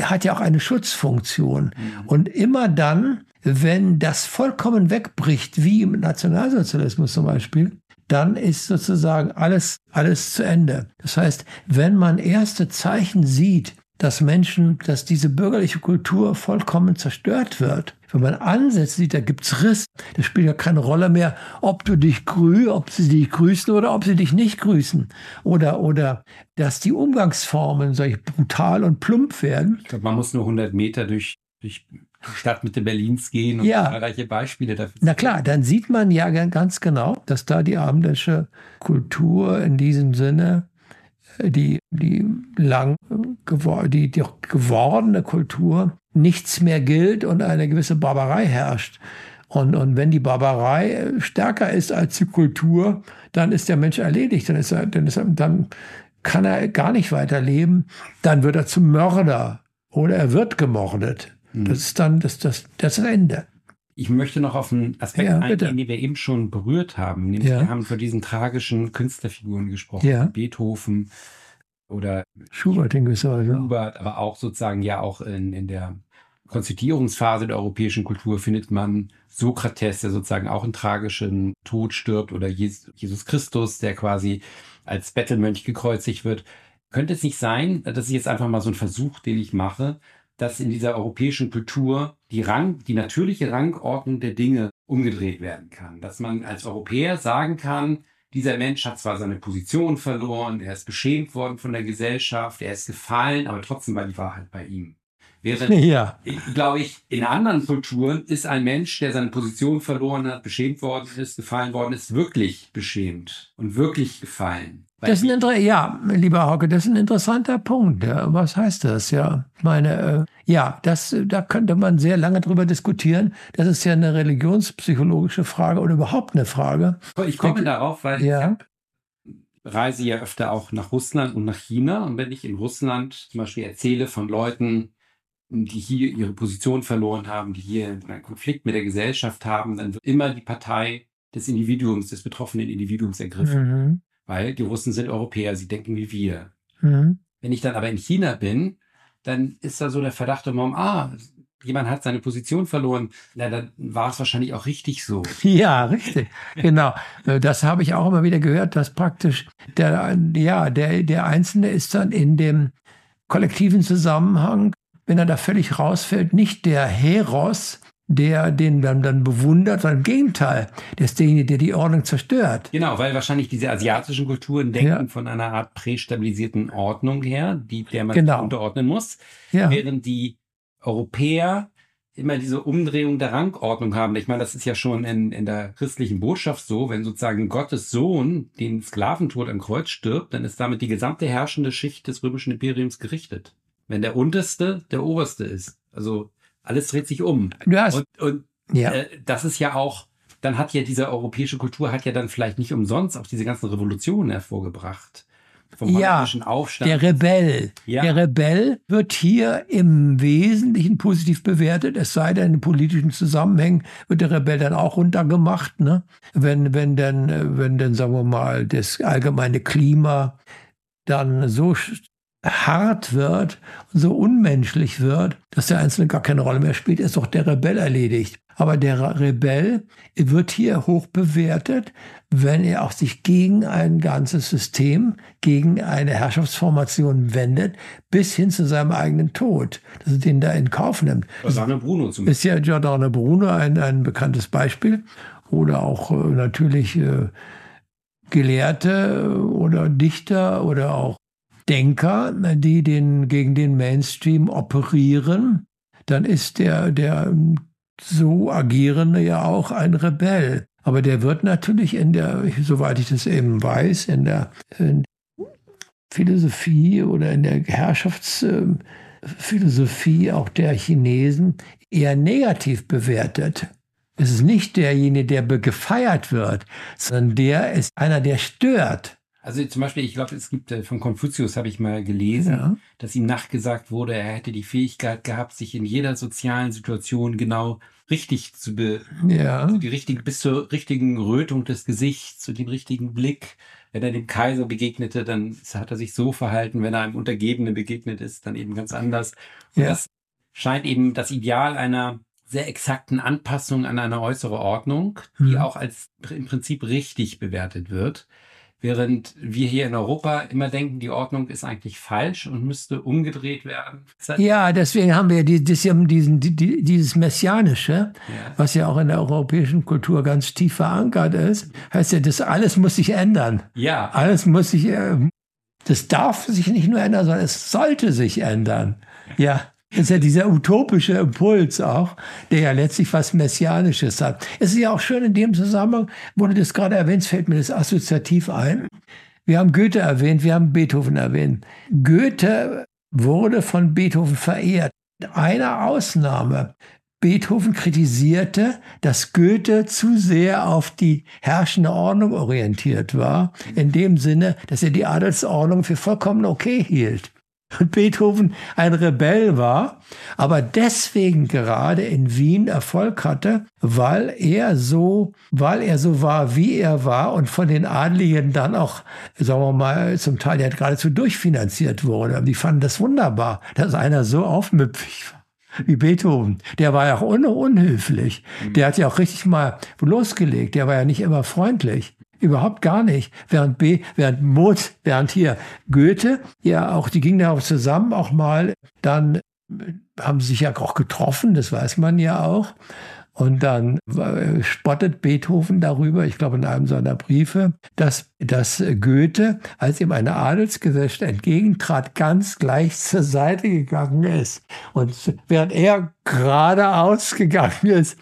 hat ja auch eine Schutzfunktion. Und immer dann, wenn das vollkommen wegbricht, wie im Nationalsozialismus zum Beispiel, dann ist sozusagen alles, alles zu Ende. Das heißt, wenn man erste Zeichen sieht, dass Menschen, dass diese bürgerliche Kultur vollkommen zerstört wird, wenn man Ansätze sieht, da gibt's Riss, das spielt ja keine Rolle mehr, ob du dich grü, ob sie dich grüßen oder ob sie dich nicht grüßen. Oder, oder, dass die Umgangsformen solch brutal und plump werden. Ich glaube, man muss nur 100 Meter durch, durch Stadtmitte Berlins gehen und Ja. zahlreiche Beispiele dafür. Na klar, dann sieht man ja ga- ganz genau, dass da die abendländische Kultur in diesem Sinne, äh, die, die lang gewor die, die gewordene Kultur, nichts mehr gilt und eine gewisse Barbarei herrscht. Und, und wenn die Barbarei äh, stärker ist als die Kultur, dann ist der Mensch erledigt. Dann, ist er, dann, ist er, dann kann er gar nicht weiterleben. Dann wird er zum Mörder oder er wird gemordet. Das ist dann das, das, das Ende. Ich möchte noch auf einen Aspekt Ja, eingehen, den wir eben schon berührt haben. Nämlich Ja. wir haben von diesen tragischen Künstlerfiguren gesprochen. Ja. Beethoven oder Schubert in gewisser. Schubert, aber auch sozusagen ja auch in, in der Konstituierungsphase der europäischen Kultur findet man Sokrates, der sozusagen auch einen tragischen Tod stirbt, oder Jes- Jesus Christus, der quasi als Bettelmönch gekreuzigt wird. Könnte es nicht sein, das ist jetzt einfach mal so ein Versuch, den ich mache, dass in dieser europäischen Kultur die Rang, die natürliche Rangordnung der Dinge umgedreht werden kann. Dass man als Europäer sagen kann, dieser Mensch hat zwar seine Position verloren, er ist beschämt worden von der Gesellschaft, er ist gefallen, aber trotzdem war die Wahrheit bei ihm. Während, Ja. glaube ich, in anderen Kulturen ist ein Mensch, der seine Position verloren hat, beschämt worden ist, gefallen worden ist, wirklich beschämt und wirklich gefallen. Das ist ein Inter ja, lieber Hauke, das ist ein interessanter Punkt. Ja, was heißt das? Ja, ich meine, äh, ja, das, da könnte man sehr lange drüber diskutieren. Das ist ja eine religionspsychologische Frage oder überhaupt eine Frage. ich komme darauf, weil Ja. ich reise ja öfter auch nach Russland und nach China. Und wenn ich in Russland zum Beispiel erzähle von Leuten, die hier ihre Position verloren haben, die hier einen Konflikt mit der Gesellschaft haben, dann wird immer die Partei des Individuums, des betroffenen Individuums ergriffen. Mhm. Weil die Russen sind Europäer, sie denken wie wir. Mhm. Wenn ich dann aber in China bin, dann ist da so der Verdacht im Raum, ah, jemand hat seine Position verloren. Na, dann war es wahrscheinlich auch richtig so. Ja, richtig. Genau. Äh, Das habe ich auch immer wieder gehört, dass praktisch der, ja, der, der Einzelne ist dann in dem kollektiven Zusammenhang, wenn er da völlig rausfällt, nicht der Heros, der den dann, dann bewundert, sondern im Gegenteil, der ist derjenige, der die Ordnung zerstört. Genau, weil wahrscheinlich diese asiatischen Kulturen denken Ja. von einer Art prästabilisierten Ordnung her, die, der man Genau. unterordnen muss, Ja. während die Europäer immer diese Umdrehung der Rangordnung haben. Ich meine, das ist ja schon in, in der christlichen Botschaft so, wenn sozusagen Gottes Sohn den Sklaventod am Kreuz stirbt, dann ist damit die gesamte herrschende Schicht des römischen Imperiums gerichtet. Wenn der Unterste der Oberste ist. Also alles dreht sich um. Hast, Und, und ja. äh, das ist ja auch, dann hat ja diese europäische Kultur hat ja dann vielleicht nicht umsonst auch diese ganzen Revolutionen hervorgebracht. Vom Ja, Aufstand. Der Rebell. Ja. Der Rebell wird hier im Wesentlichen positiv bewertet, es sei denn, in politischen Zusammenhängen wird der Rebell dann auch runtergemacht. Ne? Wenn, wenn denn, äh, wenn denn, sagen wir mal, das allgemeine Klima dann so hart wird, so unmenschlich wird, dass der Einzelne gar keine Rolle mehr spielt, ist doch der Rebell erledigt. Aber der Rebell wird hier hoch bewertet, wenn er auch sich gegen ein ganzes System, gegen eine Herrschaftsformation wendet, bis hin zu seinem eigenen Tod, dass er den da in Kauf nimmt. Giordano Bruno zum Ist ja Giordano Bruno ein, ein bekanntes Beispiel. Oder auch äh, natürlich äh, Gelehrte oder Dichter oder auch Denker, die den, gegen den Mainstream operieren, dann ist der, der so agierende ja auch ein Rebell. Aber der wird natürlich in der, soweit ich das eben weiß, in der, in Philosophie oder in der Herrschaftsphilosophie auch der Chinesen eher negativ bewertet. Es ist nicht derjenige, der gefeiert wird, sondern der ist einer, der stört. Also zum Beispiel, ich glaube, es gibt äh, von Konfuzius, habe ich mal gelesen, ja. dass ihm nachgesagt wurde, er hätte die Fähigkeit gehabt, sich in jeder sozialen Situation genau richtig zu be ja. die richtige, bis zur richtigen Rötung des Gesichts, zu dem richtigen Blick. Wenn er dem Kaiser begegnete, dann hat er sich so verhalten. Wenn er einem Untergebenen begegnet ist, dann eben ganz anders. Und ja. das scheint eben das Ideal einer sehr exakten Anpassung an eine äußere Ordnung, die mhm. auch als im Prinzip richtig bewertet wird. Während wir hier in Europa immer denken, die Ordnung ist eigentlich falsch und müsste umgedreht werden. Ja, deswegen haben wir diesen, diesen, dieses Messianische, ja. was ja auch in der europäischen Kultur ganz tief verankert ist. Heißt ja, das alles muss sich ändern. Ja. Alles muss sich, äh, das darf sich nicht nur ändern, sondern es sollte sich ändern. Ja. Das ist ja dieser utopische Impuls auch, der ja letztlich was Messianisches hat. Es ist ja auch schön in dem Zusammenhang, wo du das gerade erwähnst, fällt mir das assoziativ ein. Wir haben Goethe erwähnt, wir haben Beethoven erwähnt. Goethe wurde von Beethoven verehrt. Mit einer Ausnahme. Beethoven kritisierte, dass Goethe zu sehr auf die herrschende Ordnung orientiert war, in dem Sinne, dass er die Adelsordnung für vollkommen okay hielt und Beethoven ein Rebell war, aber deswegen gerade in Wien Erfolg hatte, weil er so, weil er so war, wie er war und von den Adligen dann auch, sagen wir mal, zum Teil ja geradezu durchfinanziert wurde. Die fanden das wunderbar, dass einer so aufmüpfig war wie Beethoven. Der war ja auch un unhöflich. Der hat ja auch richtig mal losgelegt. Der war ja nicht immer freundlich. Überhaupt gar nicht. Während B, während Mozart, während hier Goethe, ja auch, die gingen ja auch zusammen auch mal, dann haben sie sich ja auch getroffen, das weiß man ja auch. Und dann spottet Beethoven darüber, ich glaube in einem seiner Briefe, dass, dass Goethe, als ihm eine Adelsgesellschaft entgegentrat, ganz gleich zur Seite gegangen ist. Und während er geradeaus gegangen ist,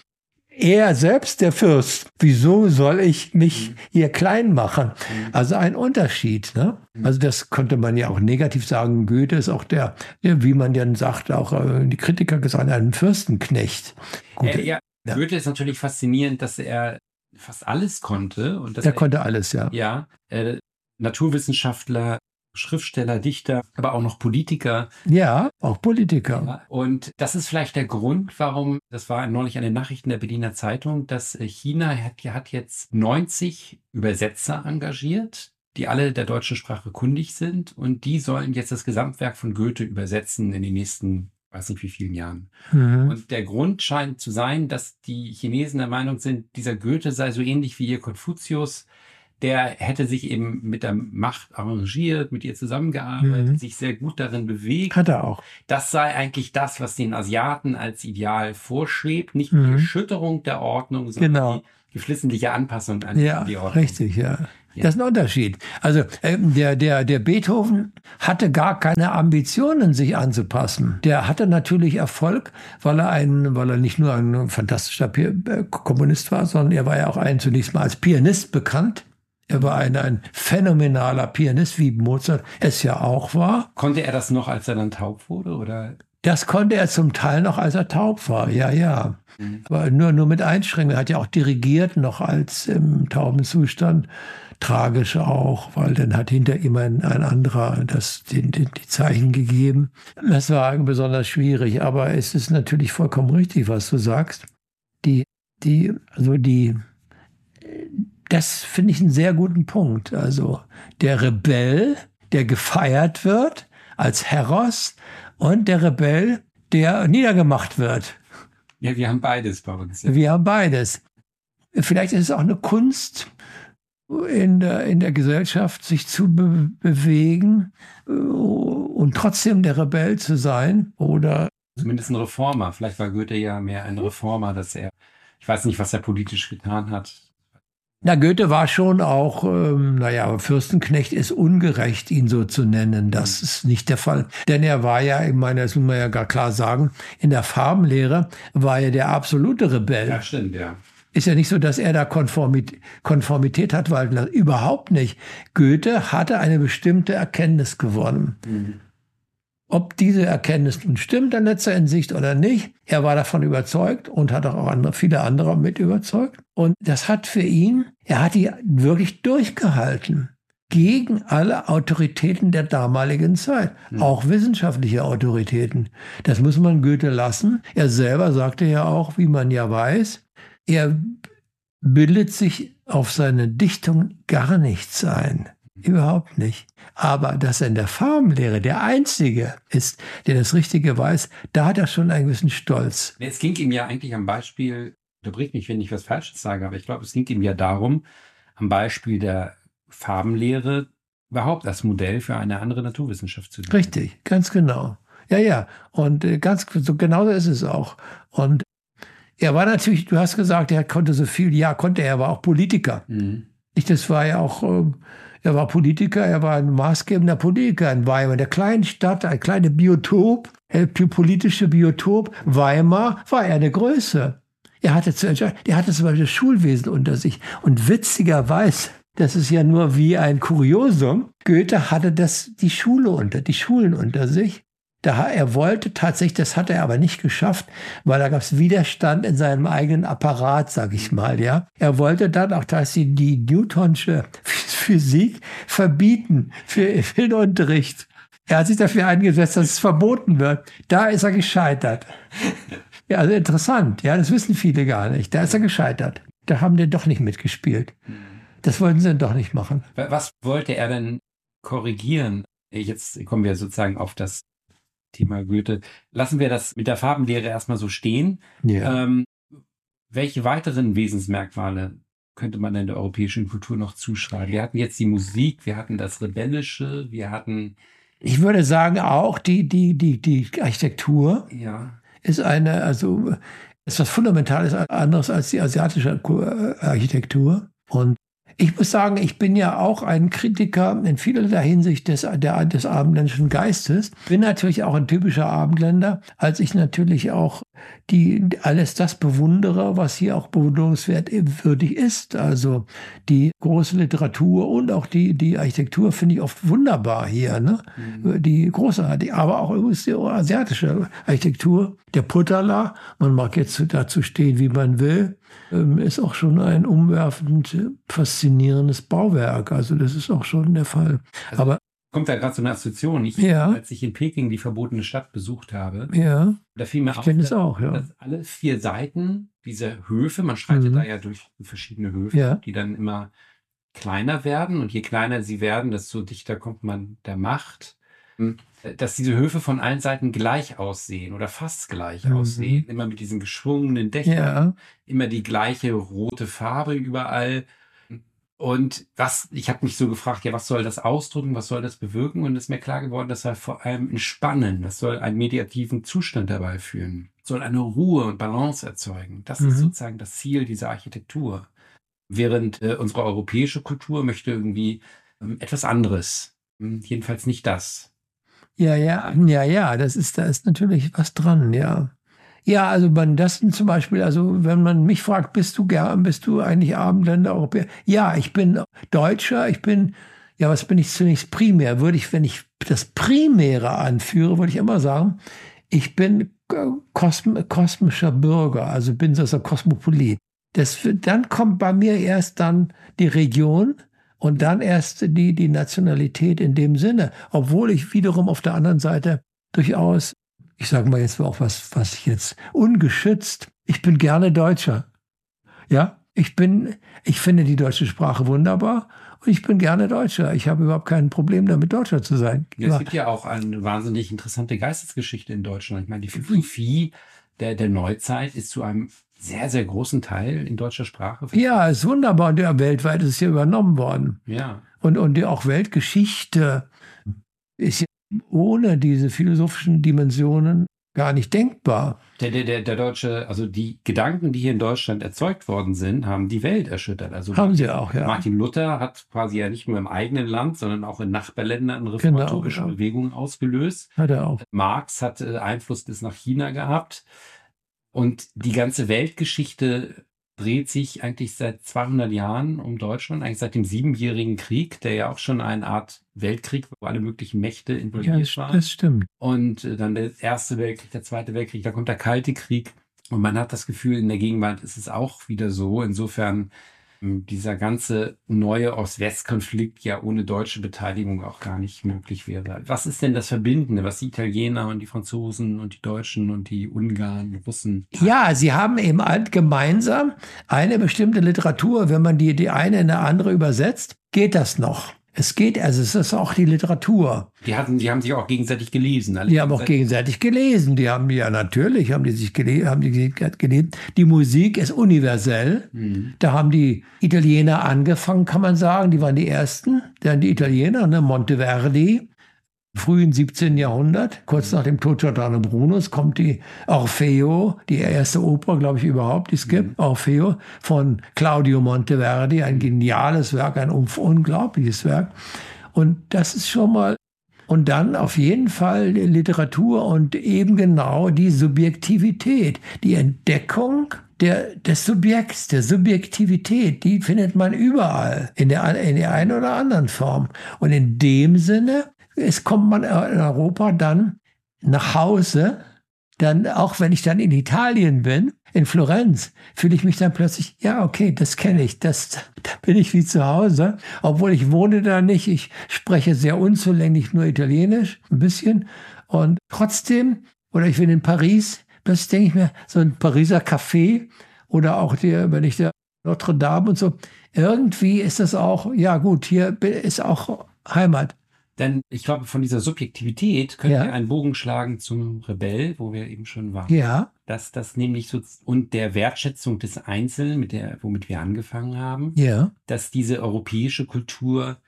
er selbst der Fürst. Wieso soll ich mich mhm. hier klein machen? Mhm. Also ein Unterschied. Ne? Mhm. Also das konnte man ja auch negativ sagen. Goethe ist auch der, wie man dann sagt, auch äh, die Kritiker gesagt, ein Fürstenknecht. Gut, äh, ja, ja. Goethe ist natürlich faszinierend, dass er fast alles konnte. Und dass er, er konnte alles, ja. Ja, äh, Naturwissenschaftler, Schriftsteller, Dichter, aber auch noch Politiker. Ja, auch Politiker. Und das ist vielleicht der Grund, warum, das war neulich an den Nachrichten der Berliner Zeitung, dass China hat, hat jetzt 90 Übersetzer engagiert, die alle der deutschen Sprache kundig sind und die sollen jetzt das Gesamtwerk von Goethe übersetzen in den nächsten weiß nicht wie vielen Jahren. Mhm. Und der Grund scheint zu sein, dass die Chinesen der Meinung sind, dieser Goethe sei so ähnlich wie ihr Konfuzius, der hätte sich eben mit der Macht arrangiert, mit ihr zusammengearbeitet, mhm. sich sehr gut darin bewegt. Hat er auch. Das sei eigentlich das, was den Asiaten als Ideal vorschwebt. Nicht mhm. die Erschütterung der Ordnung, sondern genau. die geflissentliche Anpassung an ja, die Ordnung. Richtig, ja. Ja. Das ist ein Unterschied. Also äh, der, der, der Beethoven hatte gar keine Ambitionen, sich anzupassen. Der hatte natürlich Erfolg, weil er ein, weil er nicht nur ein fantastischer äh, Kommunist war, sondern er war ja auch ein zunächst mal als Pianist bekannt. Er war ein, ein phänomenaler Pianist, wie Mozart es ja auch war. Konnte er das noch, als er dann taub wurde, oder? Das konnte er zum Teil noch, als er taub war, ja, ja. Mhm. Aber nur, nur mit Einschränkungen. Er hat ja auch dirigiert, noch als im tauben Zustand. Tragisch auch, weil dann hat hinter ihm ein, ein anderer das, den, den, die Zeichen gegeben. Das war besonders schwierig, aber es ist natürlich vollkommen richtig, was du sagst. Die, die, also die, das finde ich einen sehr guten Punkt. Also der Rebell, der gefeiert wird als Heros und der Rebell, der niedergemacht wird. Ja, wir haben beides bei uns. Ja. Wir haben beides. Vielleicht ist es auch eine Kunst in der, in der Gesellschaft, sich zu be bewegen äh, und trotzdem der Rebell zu sein oder zumindest ein Reformer. Vielleicht war Goethe ja mehr ein Reformer, dass er, ich weiß nicht, was er politisch getan hat, Na, Goethe war schon auch, ähm, naja, Fürstenknecht ist ungerecht, ihn so zu nennen. Das ist nicht der Fall. Denn er war ja, ich meine, das muss man ja gar klar sagen, in der Farbenlehre war er der absolute Rebell. Ja, stimmt, ja. Ist ja nicht so, dass er da Konformit Konformität hat walten lassen. Überhaupt nicht. Goethe hatte eine bestimmte Erkenntnis gewonnen. Mhm. Ob diese Erkenntnis nun stimmt an letzter Hinsicht oder nicht, er war davon überzeugt und hat auch andere, viele andere mit überzeugt. Und das hat für ihn, er hat die wirklich durchgehalten gegen alle Autoritäten der damaligen Zeit, mhm. auch wissenschaftliche Autoritäten. Das muss man Goethe lassen. Er selber sagte ja auch, wie man ja weiß, er bildet sich auf seine Dichtung gar nichts ein. Überhaupt nicht. Aber dass er in der Farbenlehre der Einzige ist, der das Richtige weiß, da hat er schon einen gewissen Stolz. Es ging ihm ja eigentlich am Beispiel, unterbrich mich, wenn ich was Falsches sage, aber ich glaube, es ging ihm ja darum, am Beispiel der Farbenlehre überhaupt das Modell für eine andere Naturwissenschaft zu nehmen. Richtig, ganz genau. Ja, ja. Und äh, ganz so genau ist es auch. Und er war natürlich, du hast gesagt, er konnte so viel. Ja, konnte er, er war auch Politiker. Mhm. Ich, das war ja auch, ähm, er war Politiker, er war ein maßgebender Politiker in Weimar, der kleinen Stadt, ein kleines Biotop, ein politische Biotop. Weimar war er eine Größe. Er hatte er hatte zum Beispiel das Schulwesen unter sich. Und witzigerweise, das ist ja nur wie ein Kuriosum, Goethe hatte das, die Schule unter, die Schulen unter sich. Da, er wollte tatsächlich, das hat er aber nicht geschafft, weil da gab es Widerstand in seinem eigenen Apparat, sag ich mal, ja. Er wollte dann auch, dass sie die Newtonsche Physik verbieten für, für den Unterricht. Er hat sich dafür eingesetzt, dass es verboten wird. Da ist er gescheitert. Ja, also interessant. Ja, das wissen viele gar nicht. Da ist er gescheitert. Da haben die doch nicht mitgespielt. Das wollten sie doch nicht machen. Was wollte er denn korrigieren? Jetzt kommen wir sozusagen auf das Thema Goethe. Lassen wir das mit der Farbenlehre erstmal so stehen. Ja. Ähm, welche weiteren Wesensmerkmale könnte man in der europäischen Kultur noch zuschreiben? Wir hatten jetzt die Musik, wir hatten das Rebellische, wir hatten. Ich würde sagen, auch die, die, die, die Architektur ja. ist eine, also ist was Fundamentales anderes als die asiatische Architektur. Und ich muss sagen, ich bin ja auch ein Kritiker in vielerlei Hinsicht des, der, des abendländischen Geistes. Bin natürlich auch ein typischer Abendländer, als ich natürlich auch die, alles das bewundere, was hier auch bewunderungswert würdig ist. Also die große Literatur und auch die, die Architektur finde ich oft wunderbar hier. Ne? Mhm. Die großartig, aber auch übrigens die asiatische Architektur. Der Putala, man mag jetzt dazu stehen, wie man will, ist auch schon ein umwerfend faszinierendes Bauwerk. Also das ist auch schon der Fall. Also aber kommt da gerade so eine Assoziation. Ich, ja. Als ich in Peking die verbotene Stadt besucht habe, ja. da fiel mir ich auf, dass, auch, ja. dass alle vier Seiten dieser Höfe, man schreitet mhm. da ja durch verschiedene Höfe, ja. die dann immer kleiner werden und je kleiner sie werden, desto dichter kommt man der Macht. Dass diese Höfe von allen Seiten gleich aussehen oder fast gleich mhm. aussehen, immer mit diesen geschwungenen Dächern, ja. immer die gleiche rote Farbe überall. Und was, ich habe mich so gefragt, ja, was soll das ausdrücken, was soll das bewirken? Und es ist mir klar geworden, das soll vor allem entspannen, das soll einen mediativen Zustand dabei führen, soll eine Ruhe und Balance erzeugen. Das mhm. ist sozusagen das Ziel dieser Architektur. Während äh, unsere europäische Kultur möchte irgendwie ähm, etwas anderes. Hm, jedenfalls nicht das. Ja, ja, ja, ja, das ist, da ist natürlich was dran, ja. Ja, also man das zum Beispiel, also wenn man mich fragt, bist du gern, bist du eigentlich Abendländer Europäer? Ja, ich bin Deutscher, ich bin, ja, was bin ich zunächst primär? Würde ich, wenn ich das Primäre anführe, würde ich immer sagen, ich bin kosm kosmischer Bürger, also bin so ein Kosmopolit. Das, dann kommt bei mir erst dann die Region und dann erst die, die Nationalität in dem Sinne, obwohl ich wiederum auf der anderen Seite durchaus ich sage mal jetzt auch was, was ich jetzt ungeschützt, ich bin gerne Deutscher. Ja, ich bin, ich finde die deutsche Sprache wunderbar und ich bin gerne Deutscher. Ich habe überhaupt kein Problem damit, Deutscher zu sein. Es gibt ja auch eine wahnsinnig interessante Geistesgeschichte in Deutschland. Ich meine, die Philosophie der, der Neuzeit ist zu einem sehr, sehr großen Teil in deutscher Sprache. Ja, ist wunderbar. Und ja, weltweit ist es ja übernommen worden. Ja. Und, und die auch Weltgeschichte ist ja ohne diese philosophischen Dimensionen gar nicht denkbar. Der, der, der, der deutsche, also die Gedanken, die hier in Deutschland erzeugt worden sind, haben die Welt erschüttert. Also Haben sie auch, ja. Martin Luther hat quasi ja nicht nur im eigenen Land, sondern auch in Nachbarländern reformatorische Genau. Bewegungen ausgelöst. Hat er auch. Marx hat äh, Einfluss bis nach China gehabt. Und die ganze Weltgeschichte dreht sich eigentlich seit 200 Jahren um Deutschland, eigentlich seit dem Siebenjährigen Krieg, der ja auch schon eine Art Weltkrieg, wo alle möglichen Mächte Ja, involviert das, waren. das stimmt. Und äh, dann der Erste Weltkrieg, der Zweite Weltkrieg, da kommt der Kalte Krieg. Und man hat das Gefühl, in der Gegenwart ist es auch wieder so. Insofern dieser ganze neue Ost-West-Konflikt ja ohne deutsche Beteiligung auch gar nicht möglich wäre. Was ist denn das Verbindende, was die Italiener und die Franzosen und die Deutschen und die Ungarn, die Russen? Ja, sie haben eben halt gemeinsam eine bestimmte Literatur. Wenn man die, die eine in eine andere übersetzt, geht das noch. Es geht, also es ist auch die Literatur. Die hatten, die haben sich auch gegenseitig gelesen. alle Die haben auch gegenseitig gelesen. Die haben ja natürlich, haben die sich gele haben die sich gelesen. Die Musik ist universell. Mhm. Da haben die Italiener angefangen, kann man sagen. Die waren die ersten. Dann die Italiener, ne? Monteverdi, frühen 17. Jahrhundert, kurz nach dem Tod Giordano Brunos, kommt die Orfeo, die erste Oper, glaube ich, überhaupt, die es gibt, Orfeo von Claudio Monteverdi, ein geniales Werk, ein un- unglaubliches Werk. Und das ist schon mal und dann auf jeden Fall Literatur und eben genau die Subjektivität, die Entdeckung der, des Subjekts, der Subjektivität, die findet man überall in der, in der einen oder anderen Form. Und in dem Sinne, es kommt man in Europa dann nach Hause, dann auch wenn ich dann in Italien bin, in Florenz, fühle ich mich dann plötzlich, ja, okay, das kenne ich, das, da bin ich wie zu Hause, obwohl ich wohne da nicht, ich spreche sehr unzulänglich nur Italienisch, ein bisschen und trotzdem, oder ich bin in Paris, plötzlich denke ich mir, so ein Pariser Café oder auch der, wenn ich der Notre Dame und so, irgendwie ist das auch, ja gut, hier ist auch Heimat. Denn ich glaube, von dieser Subjektivität können Ja. wir einen Bogen schlagen zum Rebell, wo wir eben schon waren. Ja, Dass das nämlich so und der Wertschätzung des Einzelnen, mit der, womit wir angefangen haben, ja, dass diese europäische Kultur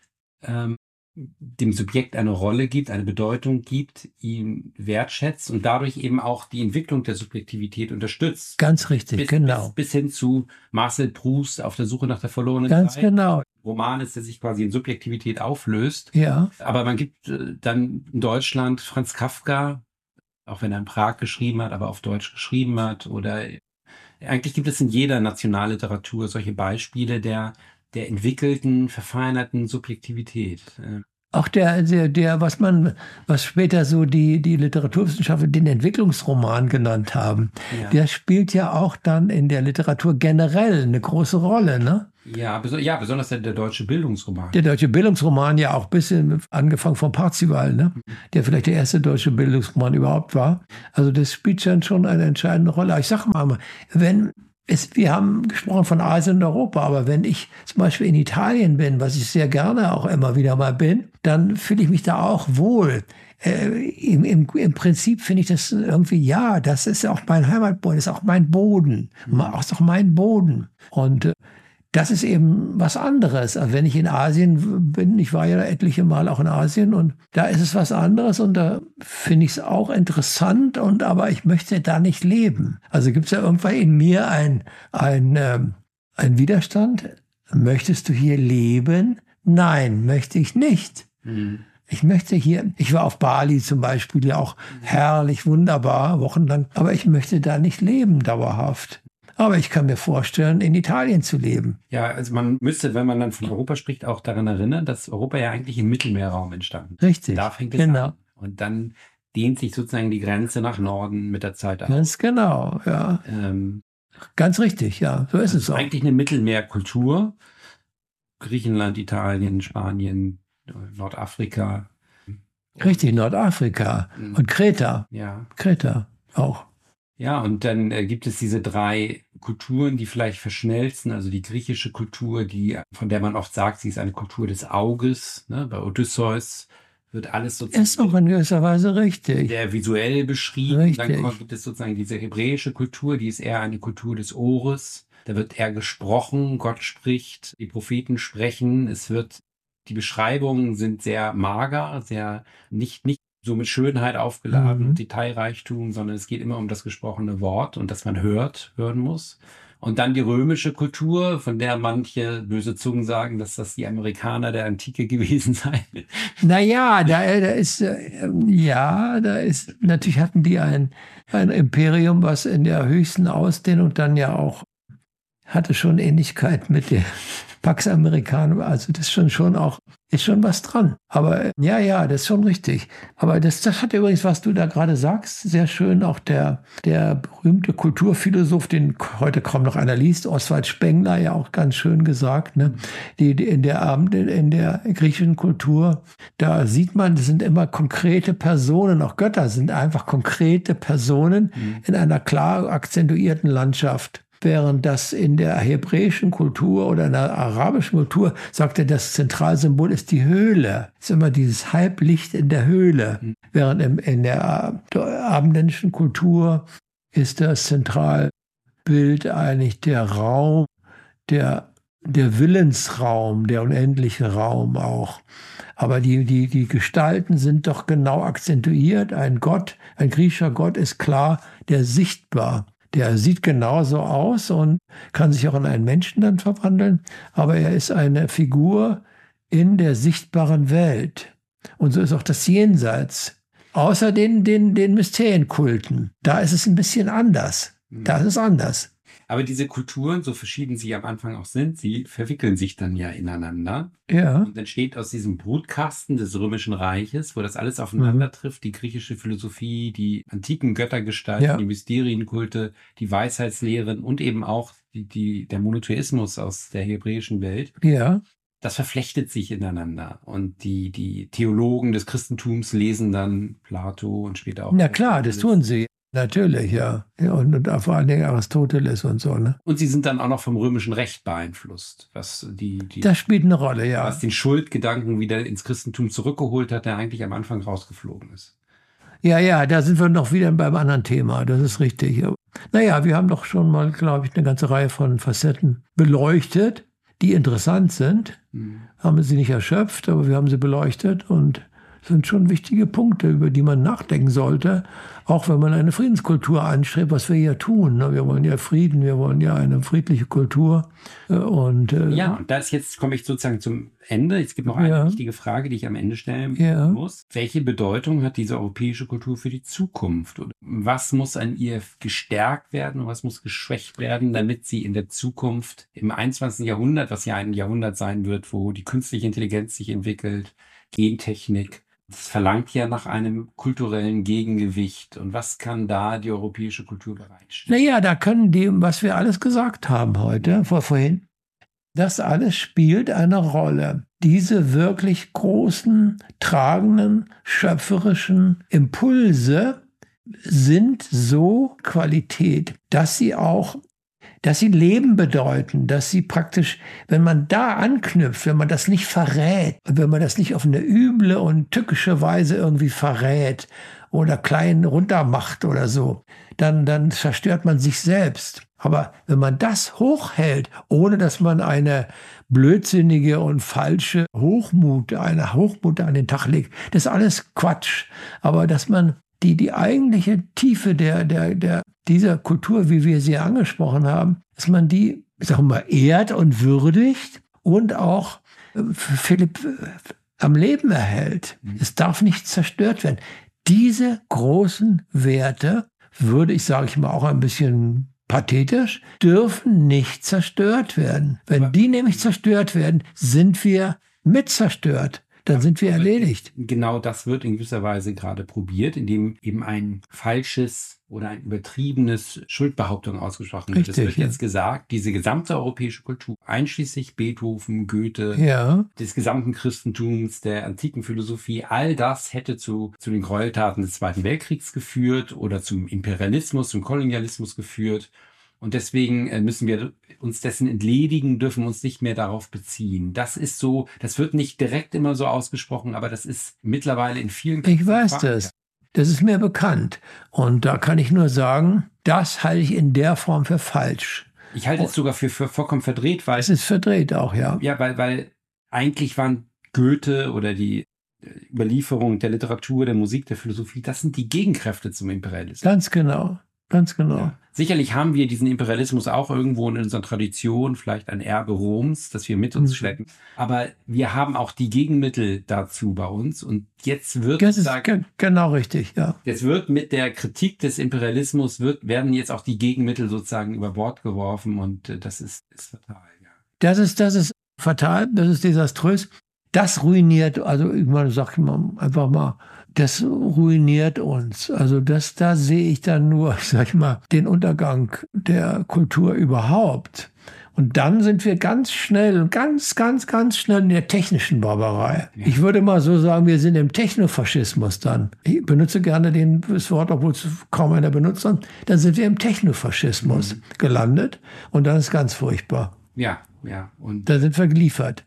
ähm, dem Subjekt eine Rolle gibt, eine Bedeutung gibt, ihn wertschätzt und dadurch eben auch die Entwicklung der Subjektivität unterstützt. ganz richtig, Bis, genau. bis, bis hin zu Marcel Proust auf der Suche nach der verlorenen Ganz Zeit. genau, Roman ist, der sich quasi in Subjektivität auflöst. ja. Aber man gibt äh, dann in Deutschland Franz Kafka, auch wenn er in Prag geschrieben hat, aber auf Deutsch geschrieben hat. Oder eigentlich gibt es in jeder Nationalliteratur solche Beispiele der, der entwickelten, verfeinerten Subjektivität. Äh, Auch der, der, der, was man, was später so die, die Literaturwissenschaftler den Entwicklungsroman genannt haben, Ja. der spielt ja auch dann in der Literatur generell eine große Rolle, ne? Ja, beso ja, besonders der, der deutsche Bildungsroman. Der deutsche Bildungsroman ja auch ein bisschen angefangen von Parzival, ne? Der vielleicht der erste deutsche Bildungsroman überhaupt war. Also das spielt dann schon eine entscheidende Rolle. Ich sag mal, wenn es, wir haben gesprochen von Asien und Europa, aber wenn ich zum Beispiel in Italien bin, was ich sehr gerne auch immer wieder mal bin, dann fühle ich mich da auch wohl. Äh, im, im, Im Prinzip finde ich das irgendwie, ja, das ist auch mein Heimatboden, das ist auch mein Boden, das ist auch mein Boden. Und äh, das ist eben was anderes. Also wenn ich in Asien bin, ich war ja etliche Mal auch in Asien und da ist es was anderes und da finde ich es auch interessant und aber ich möchte da nicht leben. Also gibt es ja irgendwann in mir ein, ein, ähm, ein Widerstand. Möchtest du hier leben? Nein, möchte ich nicht. Mhm. Ich möchte hier, ich war auf Bali zum Beispiel, ja auch herrlich, wunderbar, wochenlang, aber ich möchte da nicht leben dauerhaft. Aber ich kann mir vorstellen, in Italien zu leben. Ja, also man müsste, wenn man dann von Europa spricht, auch daran erinnern, dass Europa ja eigentlich im Mittelmeerraum entstanden ist. Richtig. Da fängt es genau. an. Und dann dehnt sich sozusagen die Grenze nach Norden mit der Zeit aus. Ganz genau, ja. Ähm, Ganz richtig, ja. So ist das es auch. eigentlich eine Mittelmeerkultur. Griechenland, Italien, Spanien, Nordafrika. Richtig, Nordafrika Mhm. und Kreta. Ja. Kreta auch. Ja, und dann äh, gibt es diese drei Kulturen, die vielleicht verschmelzen. Also die griechische Kultur, die, von der man oft sagt, sie ist eine Kultur des Auges. Ne? Bei Odysseus wird alles sozusagen Ist auch in gewisser Weise richtig. sehr visuell beschrieben. Dann Richtig. kommt- gibt es sozusagen diese hebräische Kultur, die ist eher eine Kultur des Ohres. Da wird eher gesprochen, Gott spricht, die Propheten sprechen. Es wird, die Beschreibungen sind sehr mager, sehr nicht, nicht so mit Schönheit aufgeladen, mhm. Detailreichtum, sondern es geht immer um das gesprochene Wort und dass man hört, hören muss. Und dann die römische Kultur, von der manche böse Zungen sagen, dass das die Amerikaner der Antike gewesen seien. Naja, da, da ist, äh, ja, da ist, natürlich hatten die ein, ein Imperium, was in der höchsten Ausdehnung dann ja auch hatte schon Ähnlichkeit mit der Pax Americana. Also das ist schon, schon auch, ist schon was dran. Aber ja, ja, das ist schon richtig. Aber das, das hat übrigens, was du da gerade sagst, sehr schön auch der, der berühmte Kulturphilosoph, den heute kaum noch einer liest, Oswald Spengler, ja auch ganz schön gesagt, ne? Die, die in der Abend, in der griechischen Kultur, da sieht man, das sind immer konkrete Personen, auch Götter sind einfach konkrete Personen mhm. in einer klar akzentuierten Landschaft während das in der hebräischen Kultur oder in der arabischen Kultur sagte, das Zentralsymbol ist die Höhle. Es ist immer dieses Halblicht in der Höhle. Während im, in der abendländischen Kultur ist das Zentralbild eigentlich der Raum, der, der Willensraum, der unendliche Raum auch. Aber die, die, die Gestalten sind doch genau akzentuiert. Ein Gott, ein griechischer Gott ist klar, der sichtbar der sieht genauso aus und kann sich auch in einen Menschen dann verwandeln, aber er ist eine Figur in der sichtbaren Welt. Und so ist auch das Jenseits. Außer den, den, den Mysterienkulten. Da ist es ein bisschen anders. Da ist es anders. Aber diese Kulturen, so verschieden sie am Anfang auch sind, sie verwickeln sich dann ja ineinander. Ja. Und entsteht aus diesem Brutkasten des Römischen Reiches, wo das alles aufeinander mhm. trifft, die griechische Philosophie, die antiken Göttergestalten, ja. die Mysterienkulte, die Weisheitslehren und eben auch die, die, der Monotheismus aus der hebräischen Welt. Ja das verflechtet sich ineinander. Und die, die Theologen des Christentums lesen dann Plato und später auch. Na klar, das tun sie. Natürlich, ja. ja und, und, vor allen Dingen Aristoteles und so. Ne? Und sie sind dann auch noch vom römischen Recht beeinflusst. Was die, die, das spielt eine Rolle, ja. Was den Schuldgedanken wieder ins Christentum zurückgeholt hat, der eigentlich am Anfang rausgeflogen ist. Ja, ja, da sind wir noch wieder beim anderen Thema. Das ist richtig. Naja, wir haben doch schon mal, glaube ich, eine ganze Reihe von Facetten beleuchtet, die interessant sind. Mhm. Haben sie nicht erschöpft, aber wir haben sie beleuchtet und sind schon wichtige Punkte, über die man nachdenken sollte, auch wenn man eine Friedenskultur anstrebt, was wir hier tun. Ne? Wir wollen ja Frieden, wir wollen ja eine friedliche Kultur. Äh, und, äh, ja, und das jetzt komme ich sozusagen zum Ende. Es gibt noch eine ja. wichtige Frage, die ich am Ende stellen ja. muss. Welche Bedeutung hat diese europäische Kultur für die Zukunft? Und was muss an ihr gestärkt werden und was muss geschwächt werden, damit sie in der Zukunft im 21. Jahrhundert, was ja ein Jahrhundert sein wird, wo die künstliche Intelligenz sich entwickelt, Gentechnik, das verlangt ja nach einem kulturellen Gegengewicht. Und was kann da die europäische Kultur bereitstellen? Naja, da können die, was wir alles gesagt haben heute, vor, vorhin, das alles spielt eine Rolle. Diese wirklich großen, tragenden, schöpferischen Impulse sind so Qualität, dass sie auch dass sie Leben bedeuten, dass sie praktisch, wenn man da anknüpft, wenn man das nicht verrät, wenn man das nicht auf eine üble und tückische Weise irgendwie verrät oder klein runtermacht oder so, dann, dann zerstört man sich selbst. Aber wenn man das hochhält, ohne dass man eine blödsinnige und falsche Hochmut, eine Hochmut an den Tag legt, das ist alles Quatsch. Aber dass man die, die eigentliche Tiefe der, der, der, dieser Kultur, wie wir sie angesprochen haben, dass man die, ich sag mal, ehrt und würdigt und auch äh, Philipp äh, am Leben erhält. Mhm. Es darf nicht zerstört werden. Diese großen Werte, würde ich, sage ich mal, auch ein bisschen pathetisch, dürfen nicht zerstört werden. Wenn die nämlich zerstört werden, sind wir mit zerstört dann sind wir erledigt. Genau das wird in gewisser Weise gerade probiert, indem eben ein falsches oder ein übertriebenes Schuldbehauptung ausgesprochen wird. Es wird ja. jetzt gesagt, diese gesamte europäische Kultur, einschließlich Beethoven, Goethe, ja. des gesamten Christentums, der antiken Philosophie, all das hätte zu, zu den Gräueltaten des Zweiten Weltkriegs geführt oder zum Imperialismus, zum Kolonialismus geführt. Und deswegen äh, müssen wir uns dessen entledigen, dürfen uns nicht mehr darauf beziehen. Das ist so, das wird nicht direkt immer so ausgesprochen, aber das ist mittlerweile in vielen. Ich weiß das. Das ist mir bekannt. Und da kann ich nur sagen, das halte ich in der Form für falsch. Ich halte es sogar für, für vollkommen verdreht, weil. Es ist verdreht auch, ja. Ja, weil, weil eigentlich waren Goethe oder die Überlieferung der Literatur, der Musik, der Philosophie, das sind die Gegenkräfte zum Imperialismus. Ganz genau, ganz genau. Ja. Sicherlich haben wir diesen Imperialismus auch irgendwo in unserer Tradition, vielleicht ein Erbe Roms, das wir mit uns Mhm. schleppen. Aber wir haben auch die Gegenmittel dazu bei uns. Und jetzt wird, Das ist ge genau richtig, ja. jetzt wird mit der Kritik des Imperialismus wird, werden jetzt auch die Gegenmittel sozusagen über Bord geworfen und äh, das ist, ist fatal. Ja. Das ist, das ist fatal, das ist desaströs. Das ruiniert, also ich meine, sag ich mal einfach mal, das ruiniert uns. Also das, da sehe ich dann nur, sag ich mal, den Untergang der Kultur überhaupt. Und dann sind wir ganz schnell, ganz, ganz, ganz schnell in der technischen Barbarei. Ich würde mal so sagen, wir sind im Technofaschismus dann. Ich benutze gerne den, das Wort, obwohl es kaum einer benutzt. Dann sind wir im Technofaschismus gelandet. Und dann ist ganz furchtbar. ja, ja. Und Da sind wir geliefert.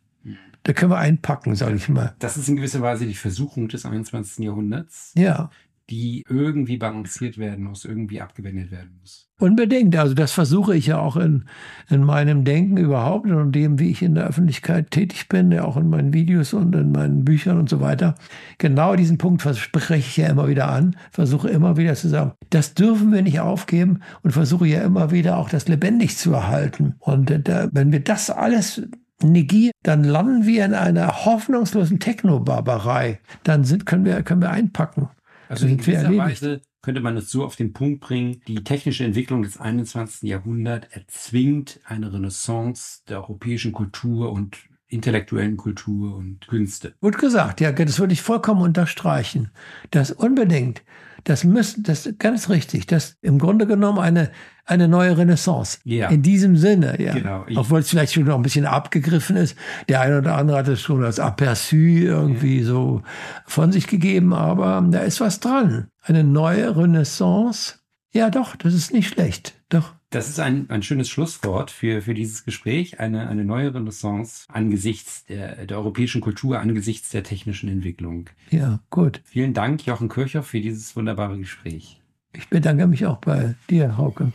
Da können wir einpacken, sage ich mal. das ist in gewisser Weise die Versuchung des 21. Jahrhunderts, Ja, die irgendwie balanciert werden muss, irgendwie abgewendet werden muss. unbedingt. Also das versuche ich ja auch in, in meinem Denken überhaupt und in dem, wie ich in der Öffentlichkeit tätig bin, ja auch in meinen Videos und in meinen Büchern und so weiter. Genau diesen Punkt verspreche ich ja immer wieder an, versuche immer wieder zu sagen, das dürfen wir nicht aufgeben und versuche ja immer wieder auch das lebendig zu erhalten. Und äh, da, wenn wir das alles negieren, dann landen wir in einer hoffnungslosen Technobarbarei. Dann sind, können, wir, können wir einpacken. Also in gewisser. Weise könnte man es so auf den Punkt bringen, die technische Entwicklung des 21. Jahrhunderts erzwingt eine Renaissance der europäischen Kultur und intellektuellen Kultur und Künste. Gut gesagt, ja, das würde ich vollkommen unterstreichen. Das unbedingt, das müssen, das ist ganz richtig, das im Grunde genommen eine, eine neue Renaissance. Ja. In diesem Sinne, ja. Genau. Ich- Obwohl es vielleicht schon noch ein bisschen abgegriffen ist. Der eine oder andere hat es schon als Aperçu irgendwie so von sich gegeben, aber da ist was dran. Eine neue Renaissance. Ja, doch, das ist nicht schlecht. Doch. Das ist ein, ein schönes Schlusswort für, für dieses Gespräch. Eine, eine neue Renaissance angesichts der, der europäischen Kultur, angesichts der technischen Entwicklung. Ja, gut. Vielen Dank, Jochen Kirchhoff, für dieses wunderbare Gespräch. Ich bedanke mich auch bei dir, Hauke.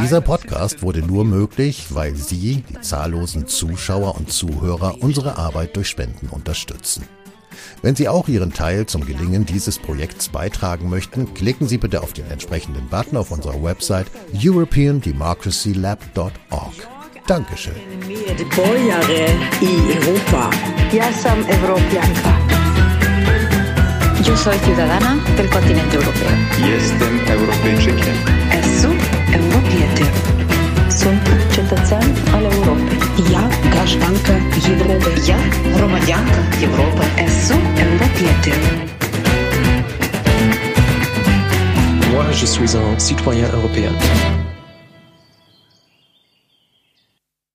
Dieser Podcast wurde nur möglich, weil Sie, die zahllosen Zuschauer und Zuhörer, unsere Arbeit durch Spenden unterstützen. Wenn Sie auch Ihren Teil zum Gelingen dieses Projekts beitragen möchten, klicken Sie bitte auf den entsprechenden Button auf unserer Website europeandemocracylab.org. Dankeschön. Yo soy ciudadana del continente europeo. Jestem Europejczykiem. Esu europietė. Sunt cetățean al Europei. Я гражданка Європи. Я громадянка Європи. ЕСО Европіти. Moi, je suis un citoyen européen.